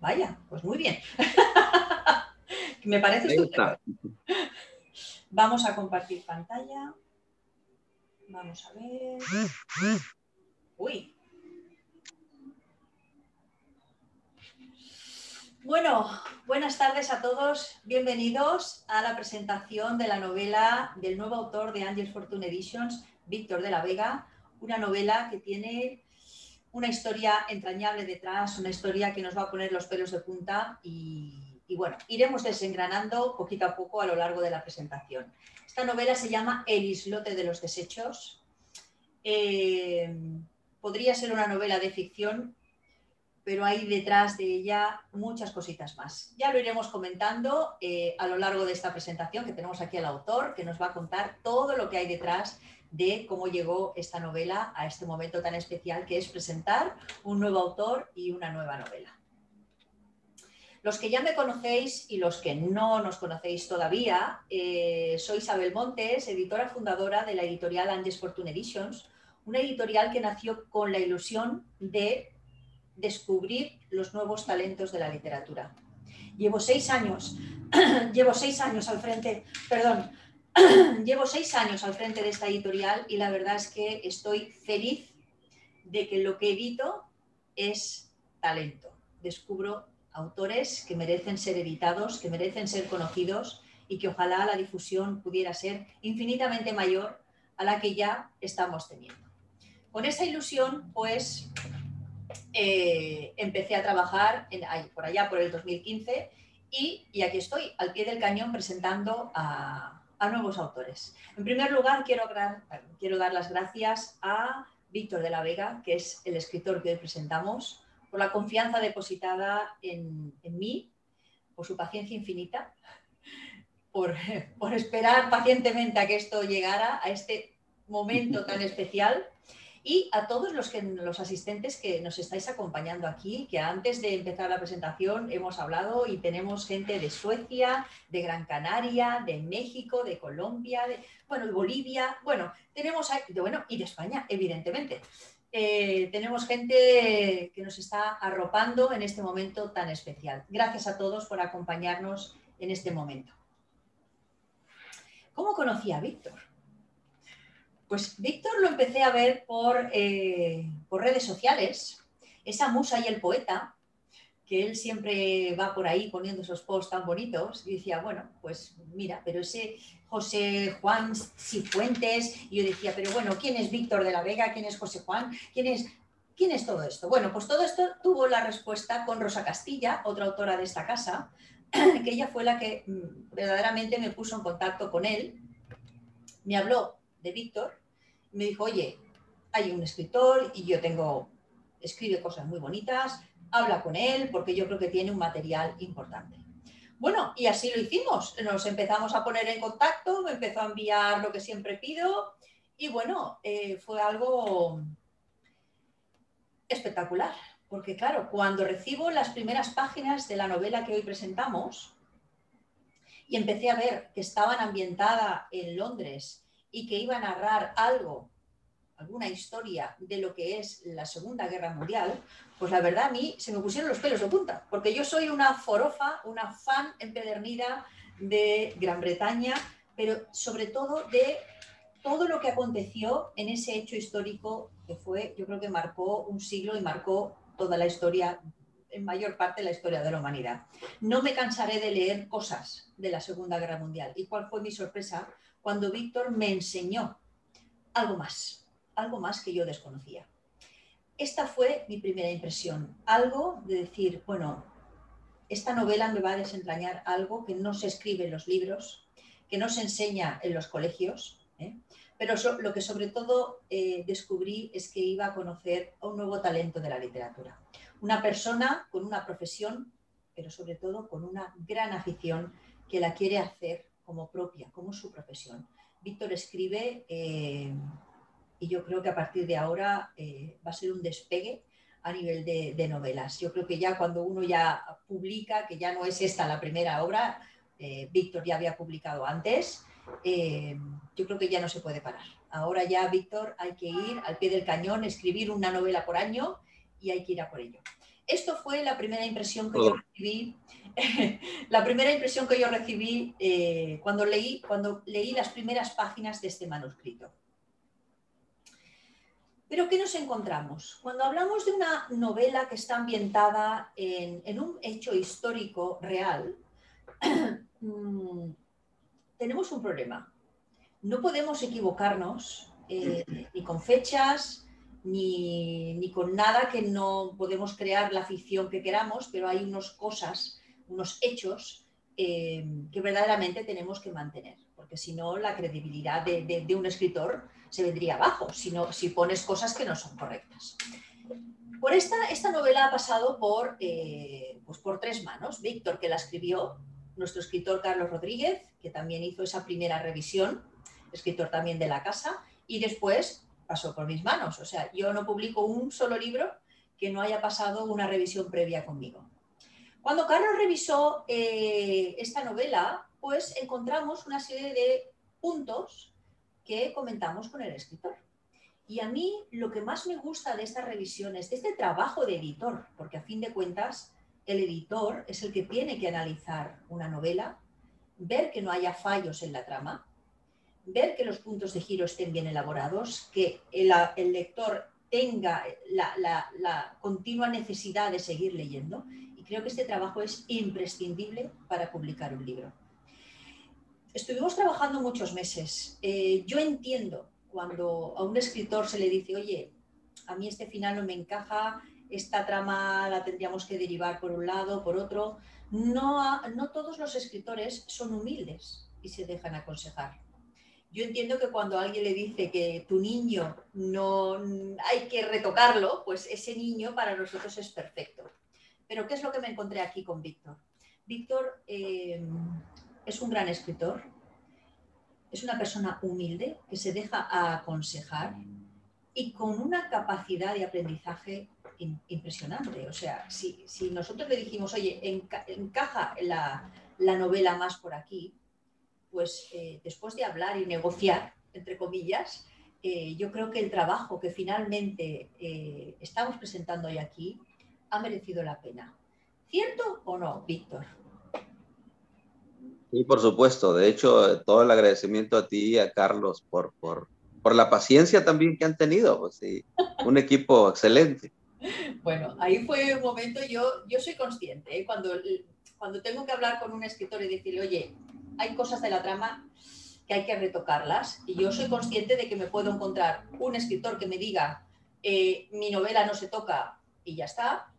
vaya, pues muy bien. Me parece estupendo. Vamos a compartir pantalla. Vamos a ver. Uy. Bueno, buenas tardes a todos. Bienvenidos a la presentación de la novela del nuevo autor de Angels Fortune Editions, Víctor de la Vega. Una novela que tiene una historia entrañable detrás, una historia que nos va a poner los pelos de punta y y bueno, iremos desengranando poquito a poco a lo largo de la presentación. Esta novela se llama El islote de los desechos. Eh, podría ser una novela de ficción, pero hay detrás de ella muchas cositas más. Ya lo iremos comentando eh, a lo largo de esta presentación, que tenemos aquí al autor, que nos va a contar todo lo que hay detrás de cómo llegó esta novela a este momento tan especial que es presentar un nuevo autor y una nueva novela. Los que ya me conocéis y los que no nos conocéis todavía, eh, soy Isabel Montes, editora fundadora de la editorial Andes Fortune Editions, una editorial que nació con la ilusión de descubrir los nuevos talentos de la literatura. Llevo seis años, llevo seis años al frente, perdón, llevo seis años al frente de esta editorial y la verdad es que estoy feliz de que lo que edito es talento. Descubro autores que merecen ser editados, que merecen ser conocidos y que ojalá la difusión pudiera ser infinitamente mayor a la que ya estamos teniendo. Con esa ilusión, pues, eh, empecé a trabajar por allá por el 2015 y, aquí estoy, al pie del cañón, presentando a, a nuevos autores. En primer lugar, quiero, quiero dar las gracias a Víctor de la Vega, que es el escritor que hoy presentamos, por la confianza depositada en, mí, por su paciencia infinita, por, por, esperar pacientemente a que esto llegara, a este momento tan especial, y a todos los, que, los asistentes que nos estáis acompañando aquí, que antes de empezar la presentación hemos hablado y tenemos gente de Suecia, de Gran Canaria, de México, de Colombia, de, bueno, de Bolivia, bueno, tenemos, de, bueno, y de España, evidentemente. Eh, tenemos gente que nos está arropando en este momento tan especial. Gracias a todos por acompañarnos en este momento. ¿Cómo conocí a Víctor? Pues Víctor lo empecé a ver por, eh, por redes sociales, esa musa y el poeta, que él siempre va por ahí poniendo esos posts tan bonitos, y decía, bueno, pues mira, pero ese José Juan Cifuentes, y yo decía, pero bueno, ¿quién es Víctor de la Vega? ¿Quién es José Juan? ¿Quién es, ¿Quién es todo esto? Bueno, pues todo esto tuvo la respuesta con Rosa Castilla, otra autora de esta casa, que ella fue la que mm, verdaderamente me puso en contacto con él, me habló de Víctor, me dijo, oye, hay un escritor y yo tengo, escribe cosas muy bonitas, habla con él porque yo creo que tiene un material importante. Bueno, y así lo hicimos. Nos empezamos a poner en contacto, me empezó a enviar lo que siempre pido y bueno, eh, fue algo espectacular. Porque claro, cuando recibo las primeras páginas de la novela que hoy presentamos y empecé a ver que estaban ambientada en Londres y que iba a narrar algo alguna historia de lo que es la Segunda Guerra Mundial, pues la verdad a mí se me pusieron los pelos de punta, porque yo soy una forofa, una fan empedernida de Gran Bretaña, pero sobre todo de todo lo que aconteció en ese hecho histórico que fue, yo creo que marcó un siglo y marcó toda la historia, en mayor parte la historia de la humanidad. No me cansaré de leer cosas de la Segunda Guerra Mundial. ¿Y cuál fue mi sorpresa? Cuando Víctor me enseñó algo más algo más que yo desconocía. Esta fue mi primera impresión, algo de decir, bueno, esta novela me va a desentrañar algo que no se escribe en los libros, que no se enseña en los colegios, ¿eh? pero lo que sobre todo eh, descubrí es que iba a conocer a un nuevo talento de la literatura. Una persona con una profesión, pero sobre todo con una gran afición que la quiere hacer como propia, como su profesión. Víctor escribe eh, y yo creo que a partir de ahora eh, va a ser un despegue a nivel de, novelas. Yo creo que ya cuando uno ya publica, que ya no es esta la primera obra, eh, Víctor ya había publicado antes, yo creo que ya no se puede parar. Ahora ya, Víctor, hay que ir al pie del cañón, escribir una novela por año y hay que ir a por ello. Esto fue la primera impresión que yo recibí, la primera impresión que yo recibí eh, cuando, leí, cuando leí las primeras páginas de este manuscrito. Pero ¿qué nos encontramos? Cuando hablamos de una novela que está ambientada en, un hecho histórico real, mm, tenemos un problema. No podemos equivocarnos eh, ni con fechas, ni, con nada que no podemos crear la ficción que queramos, pero hay unas cosas, unos hechos eh, que verdaderamente tenemos que mantener, porque si no la credibilidad de un escritor se vendría abajo, sino si pones cosas que no son correctas. Por esta, esta novela ha pasado por, eh, pues por tres manos. Víctor, que la escribió, nuestro escritor Carlos Rodríguez, que también hizo esa primera revisión, escritor también de la casa, y después pasó por mis manos. O sea, yo no publico un solo libro que no haya pasado una revisión previa conmigo. Cuando Carlos revisó eh, esta novela, pues encontramos una serie de puntos que comentamos con el escritor. Y a mí lo que más me gusta de estas revisiones, de este trabajo de editor, porque a fin de cuentas el editor es el que tiene que analizar una novela, ver que no haya fallos en la trama, ver que los puntos de giro estén bien elaborados, que el, lector tenga la, continua necesidad de seguir leyendo. Y creo que este trabajo es imprescindible para publicar un libro estuvimos trabajando muchos meses. Eh, yo entiendo cuando a un escritor se le dice, oye, a mí este final no me encaja, esta trama la tendríamos que derivar por un lado, por otro. No, no todos los escritores son humildes y se dejan aconsejar. Yo entiendo que cuando alguien le dice que tu niño no hay que retocarlo, pues ese niño para nosotros es perfecto. Pero ¿qué es lo que me encontré aquí con Víctor? Víctor eh, es un gran escritor, es una persona humilde que se deja aconsejar y con una capacidad de aprendizaje impresionante. O sea, si, nosotros le dijimos, oye, encaja la, novela más por aquí, pues eh, después de hablar y negociar, entre comillas, eh, yo creo que el trabajo que finalmente eh, estamos presentando hoy aquí ha merecido la pena. ¿Cierto o no, Víctor? Sí, por supuesto. De hecho, todo el agradecimiento a ti y a Carlos por, por, por la paciencia también que han tenido. Pues, sí, un equipo excelente. Bueno, ahí fue un momento, yo, yo soy consciente, ¿eh? cuando, cuando tengo que hablar con un escritor y decirle, oye, hay cosas de la trama que hay que retocarlas, y yo soy consciente de que me puedo encontrar un escritor que me diga, eh, mi novela no se toca y ya está,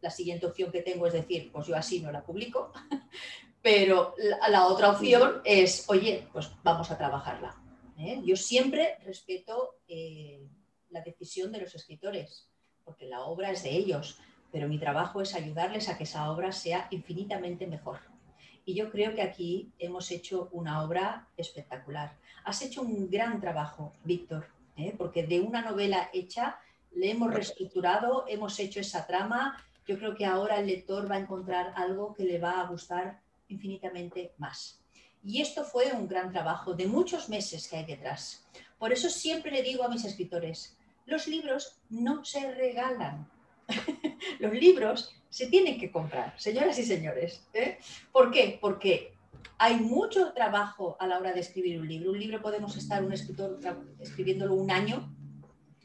la siguiente opción que tengo es decir, pues yo así no la publico, pero la, otra opción es, oye, pues vamos a trabajarla. ¿eh? Yo siempre respeto eh, la decisión de los escritores, porque la obra es de ellos, pero mi trabajo es ayudarles a que esa obra sea infinitamente mejor. Y yo creo que aquí hemos hecho una obra espectacular. Has hecho un gran trabajo, Víctor, ¿eh? porque de una novela hecha le hemos reestructurado, hemos hecho esa trama. Yo creo que ahora el lector va a encontrar algo que le va a gustar infinitamente más. Y esto fue un gran trabajo de muchos meses que hay detrás. Por eso siempre le digo a mis escritores, los libros no se regalan. los libros se tienen que comprar, señoras y señores. ¿eh? ¿Por qué? Porque hay mucho trabajo a la hora de escribir un libro. Un libro podemos estar un escritor escribiéndolo un año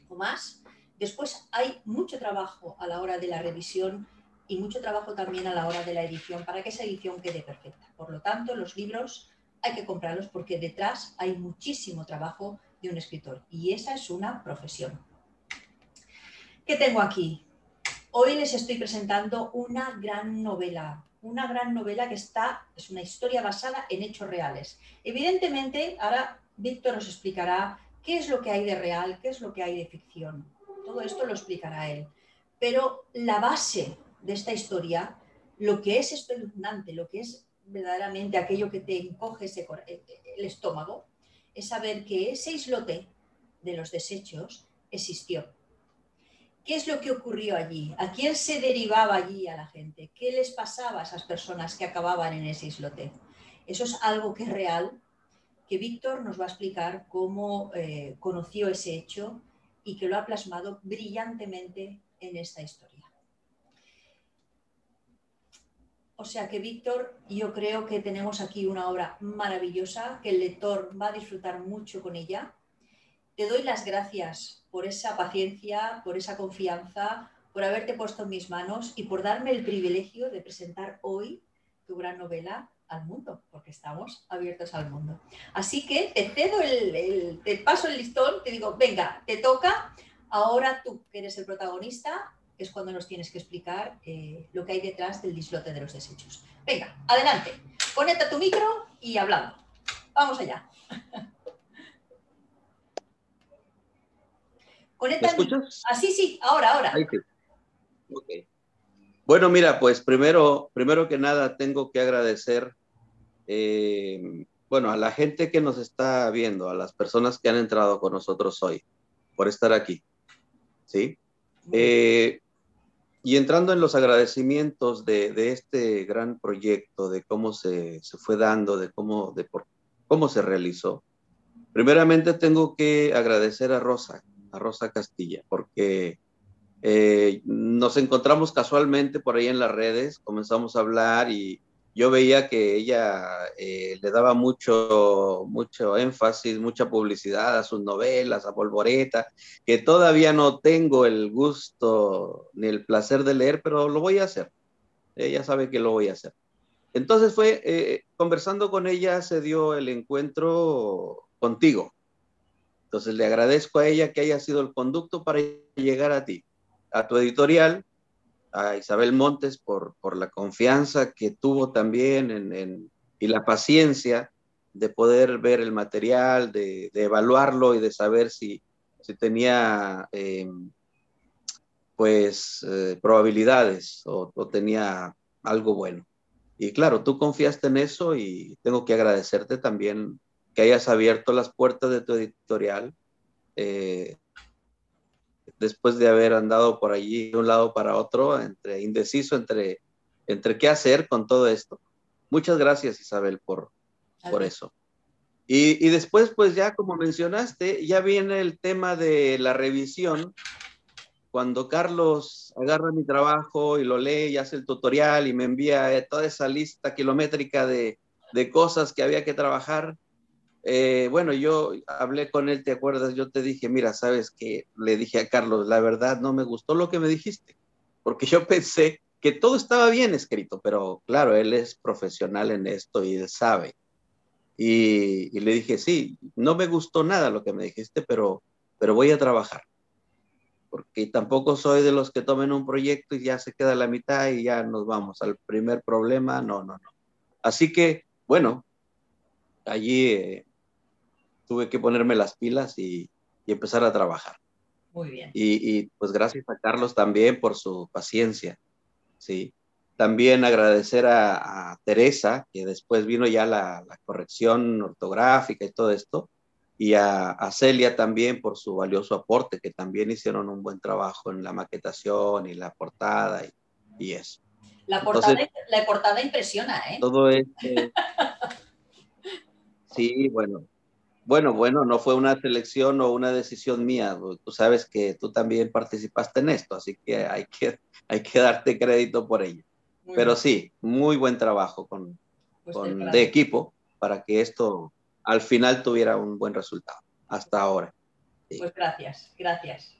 o más. Después hay mucho trabajo a la hora de la revisión y mucho trabajo también a la hora de la edición para que esa edición quede perfecta. Por lo tanto, los libros hay que comprarlos porque detrás hay muchísimo trabajo de un escritor y esa es una profesión. ¿Qué tengo aquí? Hoy les estoy presentando una gran novela, una gran novela que está, es una historia basada en hechos reales. Evidentemente, ahora Víctor nos explicará qué es lo que hay de real, qué es lo que hay de ficción. Todo esto lo explicará él. Pero la base de esta historia, lo que es espeluznante, lo que es verdaderamente aquello que te encoge eh, el estómago, es saber que ese islote de los desechos existió. ¿Qué es lo que ocurrió allí? ¿A quién se derivaba allí a la gente? ¿Qué les pasaba a esas personas que acababan en ese islote? Eso es algo que es real, que Víctor nos va a explicar cómo eh, conoció ese hecho y que lo ha plasmado brillantemente en esta historia. O sea que, Víctor, yo creo que tenemos aquí una obra maravillosa, que el lector va a disfrutar mucho con ella. Te doy las gracias por esa paciencia, por esa confianza, por haberte puesto en mis manos y por darme el privilegio de presentar hoy tu gran novela al mundo, porque estamos abiertos al mundo. Así que te cedo el, te paso el listón, te digo, venga, te toca, ahora tú que eres el protagonista, es cuando nos tienes que explicar eh, lo que hay detrás del dislote de los desechos. Venga, adelante, conecta tu micro y hablando. Vamos allá. Conecta ¿Me escuchas? Ah, sí, ahora, ahora. Bueno, mira, pues primero, primero que nada tengo que agradecer, eh, bueno, a la gente que nos está viendo, a las personas que han entrado con nosotros hoy, por estar aquí. ¿Sí? Eh, y entrando en los agradecimientos de, este gran proyecto, de cómo se, fue dando, de cómo, de por, cómo se realizó, primeramente tengo que agradecer a Rosa, a Rosa Castilla, porque eh, nos encontramos casualmente por ahí en las redes, comenzamos a hablar y yo veía que ella eh, le daba mucho, mucho énfasis, mucha publicidad a sus novelas, a Polvoreta, que todavía no tengo el gusto ni el placer de leer, pero lo voy a hacer. Ella sabe que lo voy a hacer. Entonces fue, eh, conversando con ella, se dio el encuentro contigo. Entonces le agradezco a ella que haya sido el conducto para llegar a ti, a tu editorial, a Isabel Montes por, por la confianza que tuvo también en, y la paciencia de poder ver el material, de, evaluarlo y de saber si, si tenía eh, pues eh, probabilidades o, tenía algo bueno. Y claro, tú confiaste en eso y tengo que agradecerte también que hayas abierto las puertas de tu editorial. Eh, después de haber andado por allí de un lado para otro, entre indeciso entre, entre qué hacer con todo esto. Muchas gracias, Isabel, por, por eso. Y, y, después, pues ya como mencionaste, ya viene el tema de la revisión. Cuando Carlos agarra mi trabajo y lo lee y hace el tutorial y me envía eh, toda esa lista kilométrica de, de cosas que había que trabajar, eh, bueno, yo hablé con él, ¿te acuerdas? Yo te dije, mira, sabes que le dije a Carlos, la verdad no me gustó lo que me dijiste, porque yo pensé que todo estaba bien escrito, pero claro, él es profesional en esto y él sabe. Y, le dije, sí, no me gustó nada lo que me dijiste, pero, pero voy a trabajar. Porque tampoco soy de los que tomen un proyecto y ya se queda la mitad y ya nos vamos al primer problema. No, no, no. Así que, bueno, allí eh, tuve que ponerme las pilas y, empezar a trabajar. Muy bien. Y, pues gracias a Carlos también por su paciencia, ¿sí? También agradecer a, Teresa, que después vino ya la, corrección ortográfica y todo esto, y a, Celia también por su valioso aporte, que también hicieron un buen trabajo en la maquetación y la portada y, eso. La portada, la portada impresiona, ¿eh? Todo esto. sí, bueno, bueno, bueno, no fue una selección o una decisión mía. Tú sabes que tú también participaste en esto, así que hay que, hay que darte crédito por ello. Pero sí, muy buen trabajo con, pues de equipo para que esto al final tuviera un buen resultado hasta ahora. Pues gracias, gracias.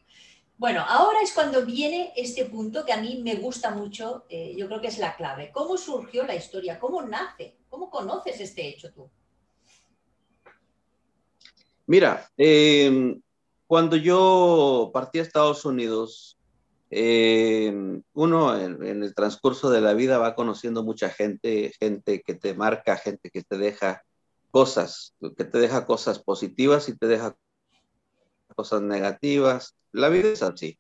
Bueno, ahora es cuando viene este punto que a mí me gusta mucho, eh, yo creo que es la clave. ¿Cómo surgió la historia? ¿Cómo nace? ¿Cómo conoces este hecho tú? Mira, em, cuando yo partí a Estados Unidos, em, uno en, el transcurso de la vida va conociendo mucha gente, gente que te marca, gente que te deja cosas, que te deja cosas positivas y te deja cosas negativas. La vida es así.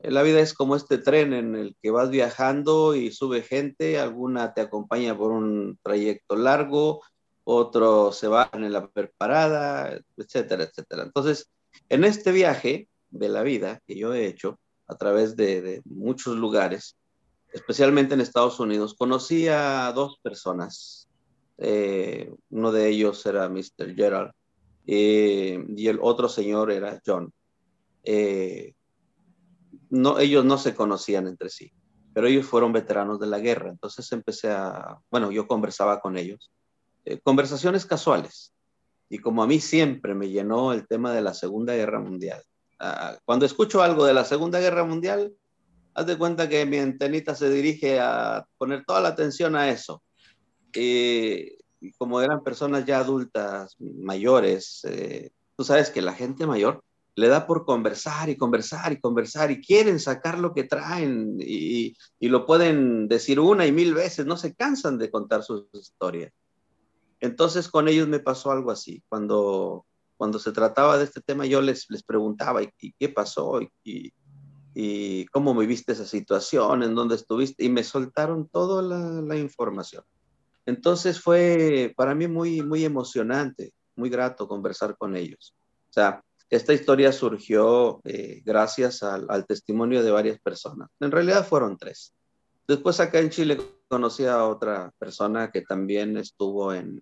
La vida es como este tren en el que vas viajando y sube gente, alguna te acompaña por un trayecto largo, otros se van en la preparada, etcétera, etcétera. Entonces, en este viaje de la vida que yo he hecho a través de, muchos lugares, especialmente en Estados Unidos, conocí a dos personas. Eh, uno de ellos era Mr. Gerald eh, y el otro señor era John. Eh, no, ellos no se conocían entre sí pero ellos fueron veteranos de la guerra. Entonces empecé a, bueno, yo conversaba con ellos, eh, conversaciones casuales. Y como a mí siempre me llenó el tema de la Segunda Guerra Mundial, cuando escucho algo de la Segunda Guerra Mundial, haz de cuenta que mi antenita se dirige a poner toda la atención a eso. y como eran personas ya adultas, mayores, eh, tú sabes que la gente mayor le da por conversar y conversar y conversar y quieren sacar lo que traen y, lo pueden decir una y mil veces, no se cansan de contar sus historias. Entonces con ellos me pasó algo así. Cuando, cuando se trataba de este tema yo les, les preguntaba, ¿y, qué pasó? ¿Y, y, cómo viviste esa situación? ¿En dónde estuviste? Y me soltaron toda la, información. Entonces fue para mí muy, muy emocionante, muy grato conversar con ellos. O sea, esta historia surgió eh, gracias al, testimonio de varias personas. En realidad fueron tres. Después acá en Chile conocí a otra persona que también estuvo en,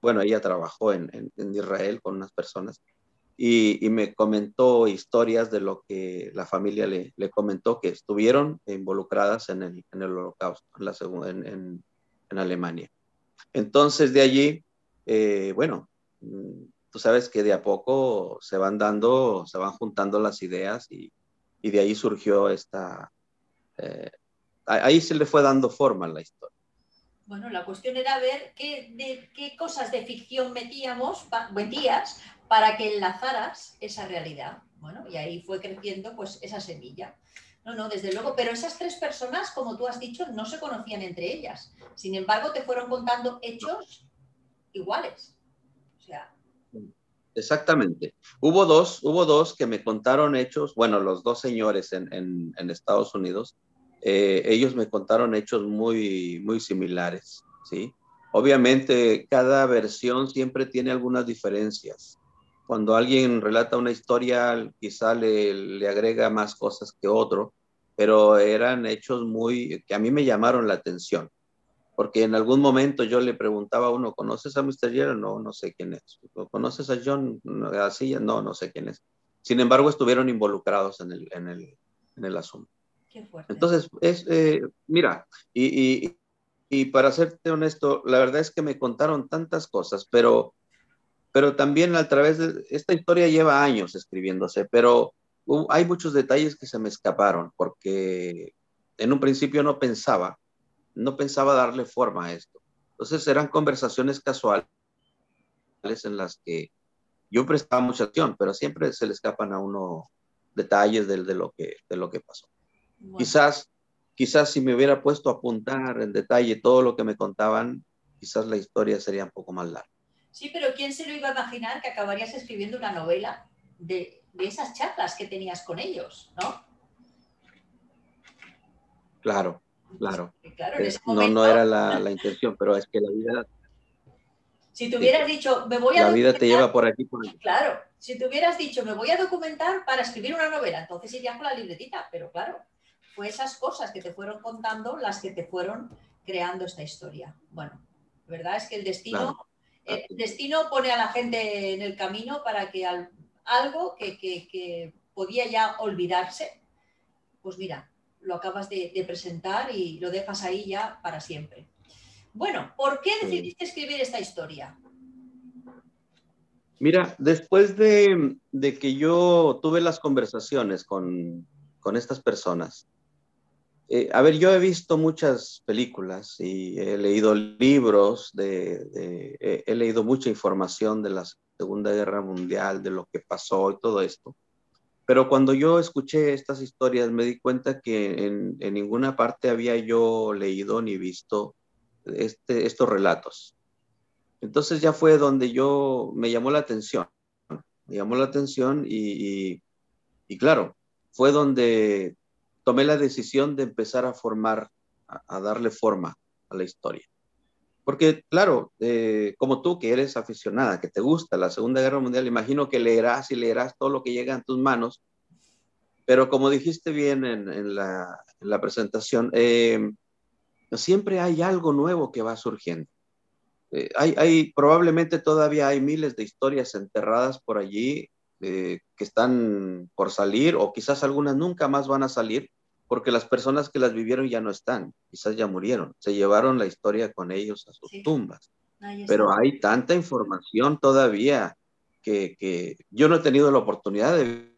bueno, ella trabajó en, Israel con unas personas y, me comentó historias de lo que la familia le, comentó que estuvieron involucradas en el, holocausto, en, en, Alemania. Entonces de allí, eh, bueno, tú sabes que de a poco se van dando, se van juntando las ideas y, y de ahí surgió esta, eh, ahí se le fue dando forma a la historia. Bueno, la cuestión era ver qué, de, qué cosas de ficción metíamos, metías para que enlazaras esa realidad. Bueno, y ahí fue creciendo pues esa semilla. No, no, desde luego, pero esas tres personas, como tú has dicho, no se conocían entre ellas. Sin embargo, te fueron contando hechos iguales. O sea, Exactamente. Hubo dos, hubo dos que me contaron hechos, bueno, los dos señores en, en, Estados Unidos, eh, ellos me contaron hechos muy, muy similares, ¿sí? Obviamente, cada versión siempre tiene algunas diferencias. Cuando alguien relata una historia, quizá le, le agrega más cosas que otro, pero eran hechos muy, que a mí me llamaron la atención porque en algún momento yo le preguntaba a uno, ¿conoces a Mr. Gerald? No, no sé quién es. ¿Conoces a John Así, No, no sé quién es. Sin embargo, estuvieron involucrados en el, en el, en el asunto. Fuerte. Entonces, es, eh, mira, y, y, y, para serte honesto, la verdad es que me contaron tantas cosas, pero, pero también a través de esta historia lleva años escribiéndose, pero hay muchos detalles que se me escaparon, porque en un principio no pensaba no pensaba darle forma a esto. Entonces eran conversaciones casuales en las que yo prestaba mucha atención, pero siempre se le escapan a uno detalles de, lo, que, de lo que pasó. Quizás, quizás si me hubiera puesto a apuntar en detalle todo lo que me contaban, quizás la historia sería un poco más larga. Sí, pero ¿quién se lo iba a imaginar que acabarías escribiendo una novela de, de esas charlas que tenías con ellos, ¿no? Claro, Claro. no, no era la, la, intención, pero es que la vida. Si te hubieras dicho, me voy a. La vida te lleva por aquí, por Claro, si te hubieras dicho, me voy a documentar para escribir una novela, entonces irías con la libretita, pero claro, fue esas cosas que te fueron contando las que te fueron creando esta historia. Bueno, la verdad es que el destino, el destino pone a la gente en el camino para que algo que, que, que podía ya olvidarse, pues mira, lo acabas de, presentar y lo dejas ahí ya para siempre. Bueno, ¿por qué decidiste escribir esta historia? Mira, después de, que yo tuve las conversaciones con, estas personas, eh, a ver, yo he visto muchas películas y he leído libros, de, he leído mucha información de la Segunda Guerra Mundial, de lo que pasó y todo esto. Pero cuando yo escuché estas historias me di cuenta que en, ninguna parte había yo leído ni visto este, estos relatos. Entonces ya fue donde yo me llamó la atención, me llamó la atención y, claro, fue donde tomé la decisión de empezar a formar, a darle forma a la historia. Porque, claro, eh, como tú que eres aficionada, que te gusta la Segunda Guerra Mundial, imagino que leerás y leerás todo lo que llega en tus manos. Pero como dijiste bien en, la, presentación, eh, siempre hay algo nuevo que va surgiendo. Eh, hay, hay, probablemente todavía hay miles de historias enterradas por allí que están por salir o quizás algunas nunca más van a salir, porque las personas que las vivieron ya no están, quizás ya murieron, se llevaron la historia con ellos a sus tumbas. Pero hay tanta información todavía que, que, yo no he tenido la oportunidad de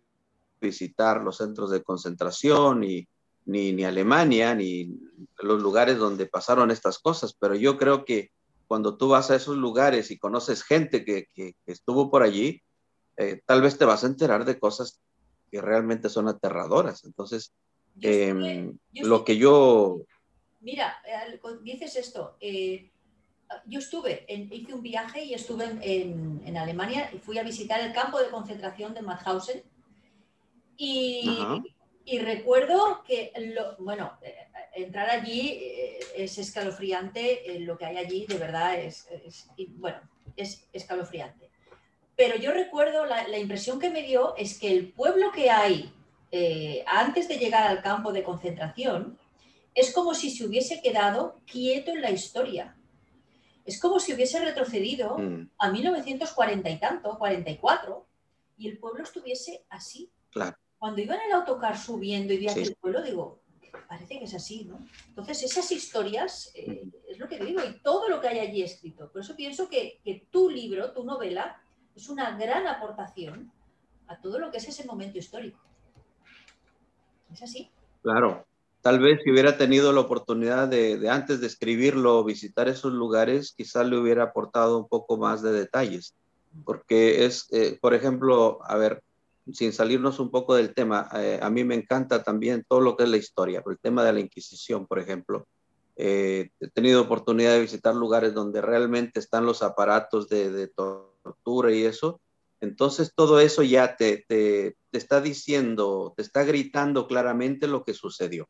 visitar los centros de concentración y ni, ni Alemania ni los lugares donde pasaron estas cosas, pero yo creo que cuando tú vas a esos lugares y conoces gente que, que, estuvo por allí, eh, tal vez te vas a enterar de cosas que realmente son aterradoras. Entonces, em, lo que yo... Mira, dices esto, eh, yo estuve, en, hice un viaje y estuve en, en, Alemania y fui a visitar el campo de concentración de Mauthausen y, y recuerdo que, lo, bueno, eh, entrar allí eh, es escalofriante, lo que hay allí de verdad es, bueno, es escalofriante. Pero yo recuerdo, la, la, impresión que me dio es que el pueblo que hay antes de llegar al campo de concentración es como si se hubiese quedado quieto en la historia es como si hubiese retrocedido mm. a 1940 y tanto, 44, y el pueblo estuviese así. Cuando iba en el autocar subiendo y vi aquel pueblo, digo, parece que es así, ¿no? Entonces, esas historias eh, es lo que te digo, y todo lo que hay allí escrito. Por eso pienso que, que, tu libro, tu novela, es una gran aportación a todo lo que es ese momento histórico. ¿Es así? Claro, Tal vez si hubiera tenido la oportunidad de, antes de escribirlo, visitar esos lugares, quizás le hubiera aportado un poco más de detalles. Porque es, eh, por ejemplo, a ver, sin salirnos un poco del tema, eh, a mí me encanta también todo lo que es la historia, el tema de la Inquisición, por ejemplo. Eh, he tenido oportunidad de visitar lugares donde realmente están los aparatos de, tortura y eso. Entonces todo eso ya te, te, está diciendo, te está gritando claramente lo que sucedió.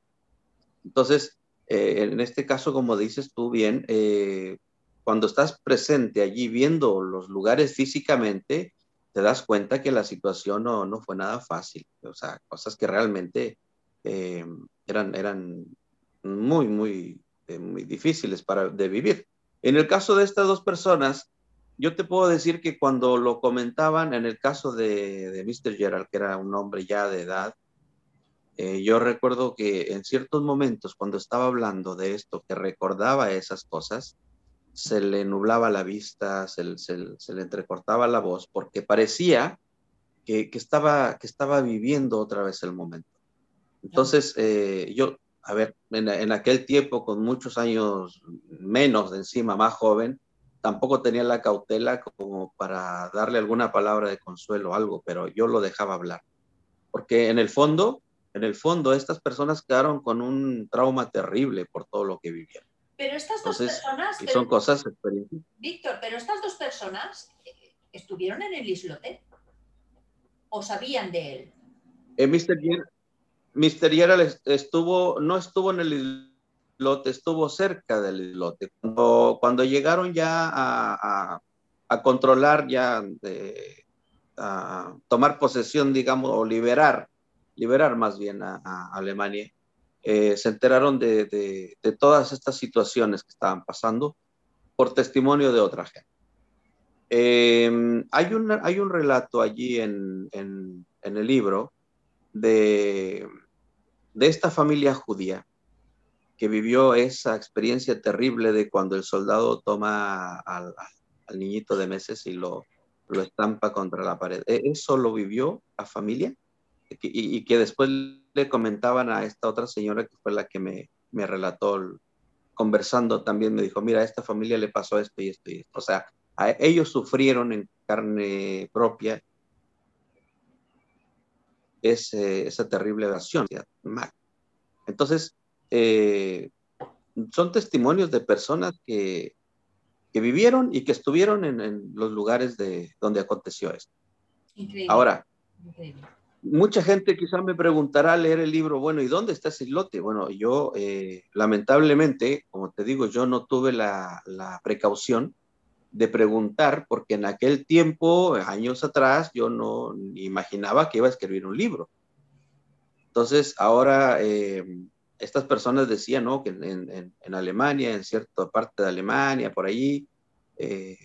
Entonces, eh, en este caso, como dices tú bien, eh, cuando estás presente allí viendo los lugares físicamente, te das cuenta que la situación no, no fue nada fácil. O sea, cosas que realmente eh, eran, eran muy, muy, muy difíciles para, de vivir. En el caso de estas dos personas, yo te puedo decir que cuando lo comentaban, en el caso de, Mr. Gerald, que era un hombre ya de edad, eh, yo recuerdo que en ciertos momentos cuando estaba hablando de esto, que recordaba esas cosas, se le nublaba la vista, se, le entrecortaba la voz, porque parecía que, estaba, viviendo otra vez el momento. Entonces, eh, yo, a ver, en, aquel tiempo, con muchos años menos de encima, más joven, tampoco tenía la cautela como para darle alguna palabra de consuelo o algo, pero yo lo dejaba hablar. Porque en el fondo, en el fondo estas personas quedaron con un trauma terrible por todo lo que vivieron. Pero estas dos personas... Y son cosas Víctor, pero estas dos personas eh, estuvieron en el islote o sabían de él. Eh, Mr. Gerald estuvo, no estuvo en el islote, estuvo cerca del islote. Cuando, llegaron ya a, controlar, ya a tomar posesión, digamos, o liberar liberar más bien a, Alemania, eh, se enteraron de, todas estas situaciones que estaban pasando por testimonio de otra gente. Em, hay, un, hay un relato allí en, el libro de, de esta familia judía que vivió esa experiencia terrible de cuando el soldado toma al, niñito de meses y lo, lo estampa contra la pared. ¿E, ¿Eso lo vivió la familia? y, que después le comentaban a esta otra señora que fue la que me, me relató, conversando también me dijo, mira, a esta familia le pasó esto y esto y esto. O sea, ellos sufrieron en carne propia esa terrible evasión. Entonces, eh, son testimonios de personas que, que vivieron y que estuvieron en, en, los lugares de donde aconteció esto. Increíble. Ahora, Increíble mucha gente quizás me preguntará al leer el libro, bueno, ¿y dónde está ese islote? Bueno, yo eh, lamentablemente, como te digo, yo no tuve la, precaución de preguntar, porque en aquel tiempo, años atrás, yo no imaginaba que iba a escribir un libro. Entonces, ahora eh, estas personas decían, ¿no? Que en, Alemania, en cierta parte de Alemania, por allí, eh,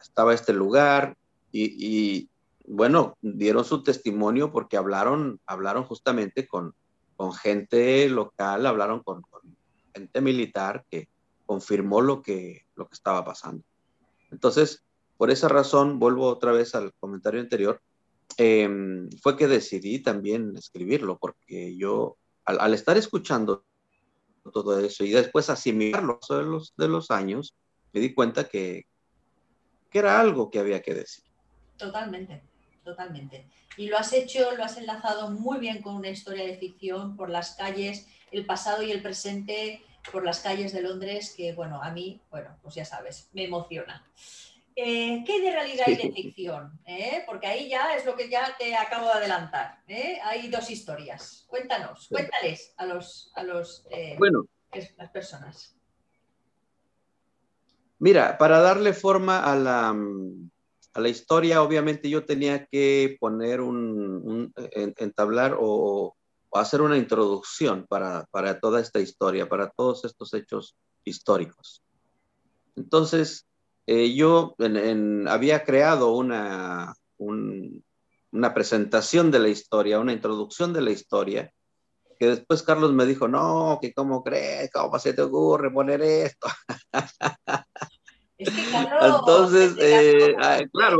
estaba este lugar, y, bueno, dieron su testimonio porque hablaron, hablaron justamente con, con gente local, hablaron con, gente militar que confirmó lo que, lo que estaba pasando. Entonces, por esa razón, vuelvo otra vez al comentario anterior, em, fue que decidí también escribirlo, porque yo, al, estar escuchando todo eso y después asimilarlo de los, de los años, me di cuenta que, que era algo que había que decir. Totalmente, totalmente. Y lo has hecho, lo has enlazado muy bien con una historia de ficción por las calles, el pasado y el presente, por las calles de Londres, que bueno, a mí, bueno, pues ya sabes, me emociona. Eh, ¿Qué de realidad y de ficción? ¿Eh? Porque ahí ya es lo que ya te acabo de adelantar. ¿eh? Hay dos historias. Cuéntanos, cuéntales a los, a los bueno, las personas. Mira, para darle forma a la, a la historia, obviamente yo tenía que poner un, entablar o, hacer una introducción para, para, toda esta historia, para todos estos hechos históricos. Entonces, eh, yo había creado una, una presentación de la historia, una introducción de la historia, que después Carlos me dijo, no, que cómo crees, cómo se te ocurre poner esto. Entonces, eh, claro.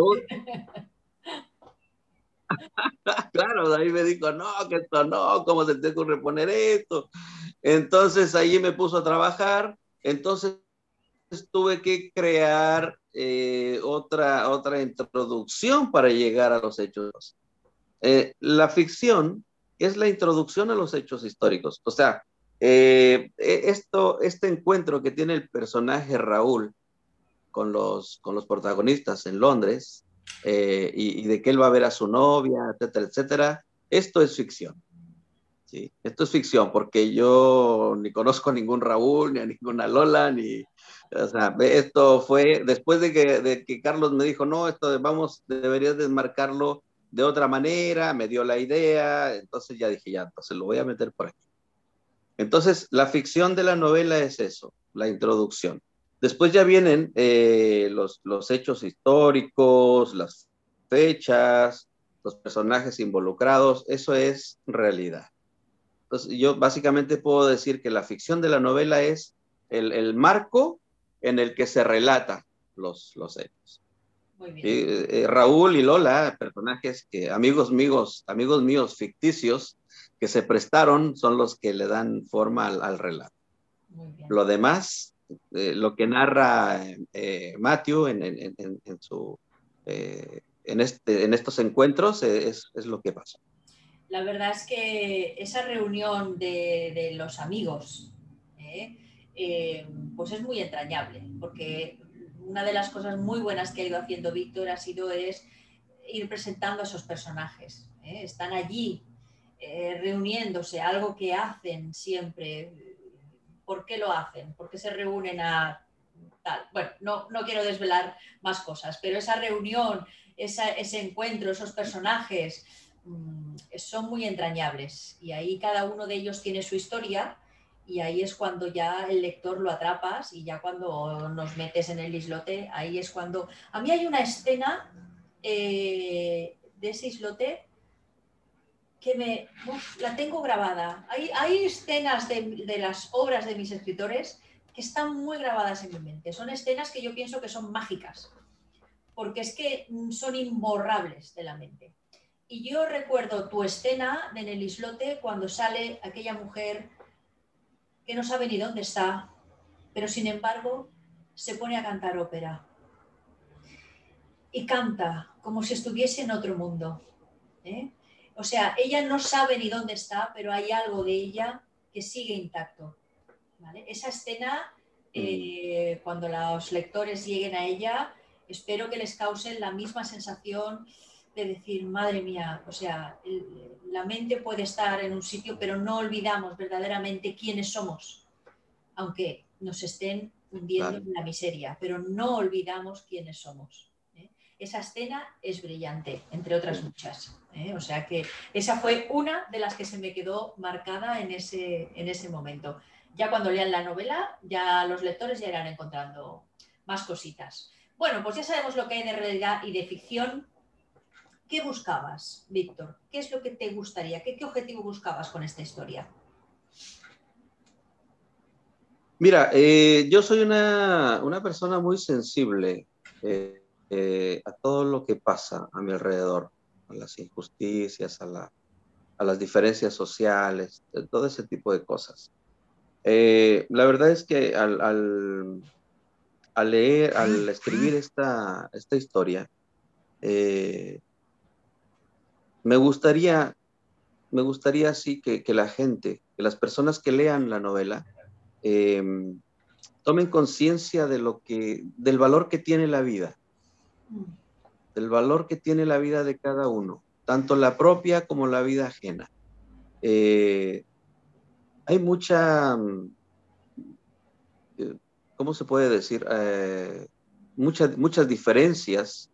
claro, David me dijo, no, que esto no, ¿cómo se te ocurre poner esto? Entonces ahí me puso a trabajar, entonces tuve que crear eh, otra, otra introducción para llegar a los hechos. Eh, la ficción es la introducción a los hechos históricos. O sea, e, esto, este encuentro que tiene el personaje Raúl con los, con los protagonistas en Londres eh, y, de que él va a ver a su novia, etcétera, etcétera. Esto es ficción. ¿sí? Esto es ficción porque yo ni conozco a ningún Raúl, ni a ninguna Lola, ni... O sea, esto fue después de que, de que Carlos me dijo, no, esto vamos, deberías desmarcarlo de otra manera, me dio la idea, entonces ya dije, ya, entonces lo voy a meter por aquí. Entonces, la ficción de la novela es eso, la introducción. Después ya vienen eh, los, los hechos históricos, las fechas, los personajes involucrados, eso es realidad. Entonces, yo básicamente puedo decir que la ficción de la novela es el, el marco en el que se relata los, los hechos. Muy bien. Eh, eh, Raúl y Lola, personajes que, amigos míos, amigos míos ficticios que se prestaron, son los que le dan forma al, al relato. Lo demás eh, lo que narra eh, Matthew en, en, en, su, eh, en, este, en estos encuentros es, es, lo que pasa. La verdad es que esa reunión de, de los amigos pues es muy entrañable, porque una de las cosas muy buenas que ha ido haciendo Víctor ha sido es ir presentando a esos personajes. Están allí reuniéndose, algo que hacen siempre por qué lo hacen, por qué se reúnen a tal. Bueno, no, no quiero desvelar más cosas, pero esa reunión, ese encuentro, esos personajes mm, son muy entrañables y ahí cada uno de ellos tiene su historia y ahí es cuando ya el lector lo atrapas y ya cuando nos metes en el islote, ahí es cuando... A mí hay una escena eh, de ese islote que me, la tengo grabada. Hay, hay escenas de, de, las obras de mis escritores que están muy grabadas en mi mente. Son escenas que yo pienso que son mágicas, porque es que son imborrables de la mente. Y yo recuerdo tu escena en el islote cuando sale aquella mujer que no sabe ni dónde está, pero sin embargo se pone a cantar ópera. Y canta como si estuviese en otro mundo. ¿eh? O sea, ella no sabe ni dónde está, pero hay algo de ella que sigue intacto. Esa escena, mm. eh, cuando los lectores lleguen a ella, espero que les cause la misma sensación de decir, madre mía, o sea, la mente puede estar en un sitio, pero no olvidamos verdaderamente quiénes somos, aunque nos estén hundiendo en la miseria, pero no olvidamos quiénes somos. Esa escena es brillante, entre otras muchas. ¿eh? O sea que esa fue una de las que se me quedó marcada en ese, en ese momento. Ya cuando lean la novela, ya los lectores ya irán encontrando más cositas. Bueno, pues ya sabemos lo que hay de realidad y de ficción. ¿Qué buscabas, Víctor? ¿Qué es lo que te gustaría? ¿Qué, objetivo buscabas con esta historia? Mira, eh, yo soy una, persona muy sensible eh, eh, a todo lo que pasa a mi alrededor, a las injusticias, a, las diferencias sociales, todo ese tipo de cosas. la verdad es que al, al, leer, al escribir esta, esta historia, me gustaría, me gustaría así que, la gente, que las personas que lean la novela, em, tomen conciencia de lo que, del valor que tiene la vida, del valor que tiene la vida de cada uno, tanto la propia como la vida ajena. Eh, hay mucha, eh, ¿cómo se puede decir? Eh, muchas, muchas diferencias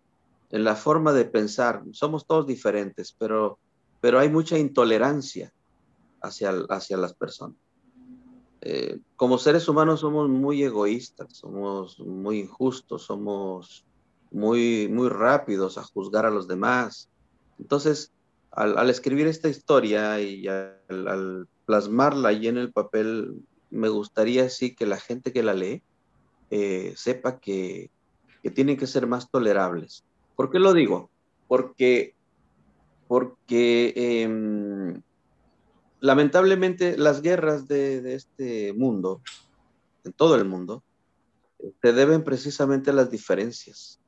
en la forma de pensar. Somos todos diferentes, pero, pero hay mucha intolerancia hacia, hacia las personas. Eh, como seres humanos somos muy egoístas, somos muy injustos, somos muy, muy rápidos a juzgar a los demás. Entonces, al, escribir esta historia y al, plasmarla ahí en el papel, me gustaría sí que la gente que la lee eh, sepa que, que tienen que ser más tolerables, ¿Por qué lo digo? Porque, porque em, lamentablemente las guerras de, este mundo, en todo el mundo, se deben precisamente a las diferencias,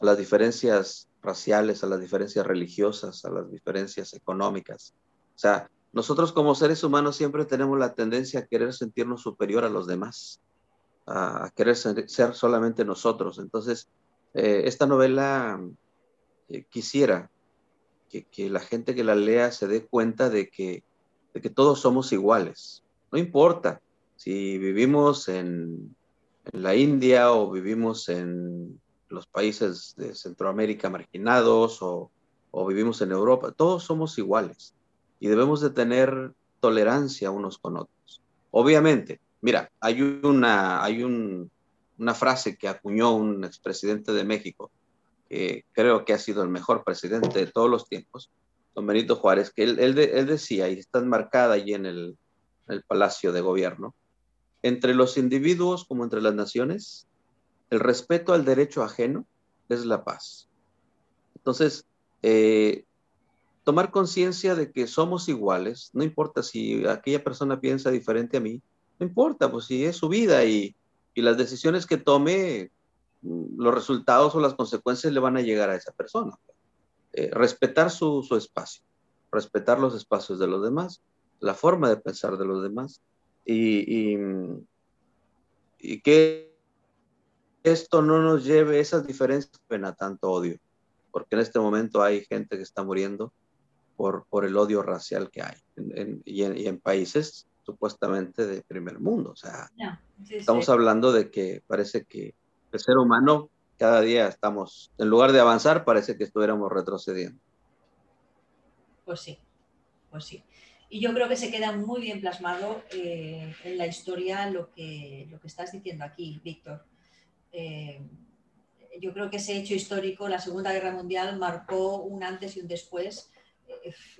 a las diferencias raciales, a las diferencias religiosas, a las diferencias económicas. O sea, nosotros como seres humanos siempre tenemos la tendencia a querer sentirnos superior a los demás, a, querer ser solamente nosotros. Entonces, eh, esta novela eh, quisiera que, la gente que la lea se dé cuenta de que, todos somos iguales. No importa si vivimos en, la India o vivimos en los países de Centroamérica marginados o, o vivimos en Europa, todos somos iguales y debemos de tener tolerancia unos con otros. Obviamente, mira, hay una, hay un, una frase que acuñó un expresidente de México, que creo que ha sido el mejor presidente de todos los tiempos, don Benito Juárez, que él, él, decía, y está enmarcada allí en el, el Palacio de Gobierno, entre los individuos como entre las naciones, el respeto al derecho ajeno es la paz. Entonces, eh, tomar conciencia de que somos iguales, no importa si aquella persona piensa diferente a mí, no importa, pues si es su vida y, y las decisiones que tome, los resultados o las consecuencias le van a llegar a esa persona. Eh, respetar su, espacio, respetar los espacios de los demás, la forma de pensar de los demás y, y, que esto no nos lleve, esas diferencias a tanto odio, porque en este momento hay gente que está muriendo por, por el odio racial que hay y, en, países supuestamente de primer mundo. O sea, estamos hablando de que parece que el ser humano cada día estamos, en lugar de avanzar, parece que estuviéramos retrocediendo. Pues sí, pues sí. Y yo creo que se queda muy bien plasmado eh, en la historia lo que, lo que estás diciendo aquí, Víctor. Eh, yo creo que ese hecho histórico, la Segunda Guerra Mundial, marcó un antes y un después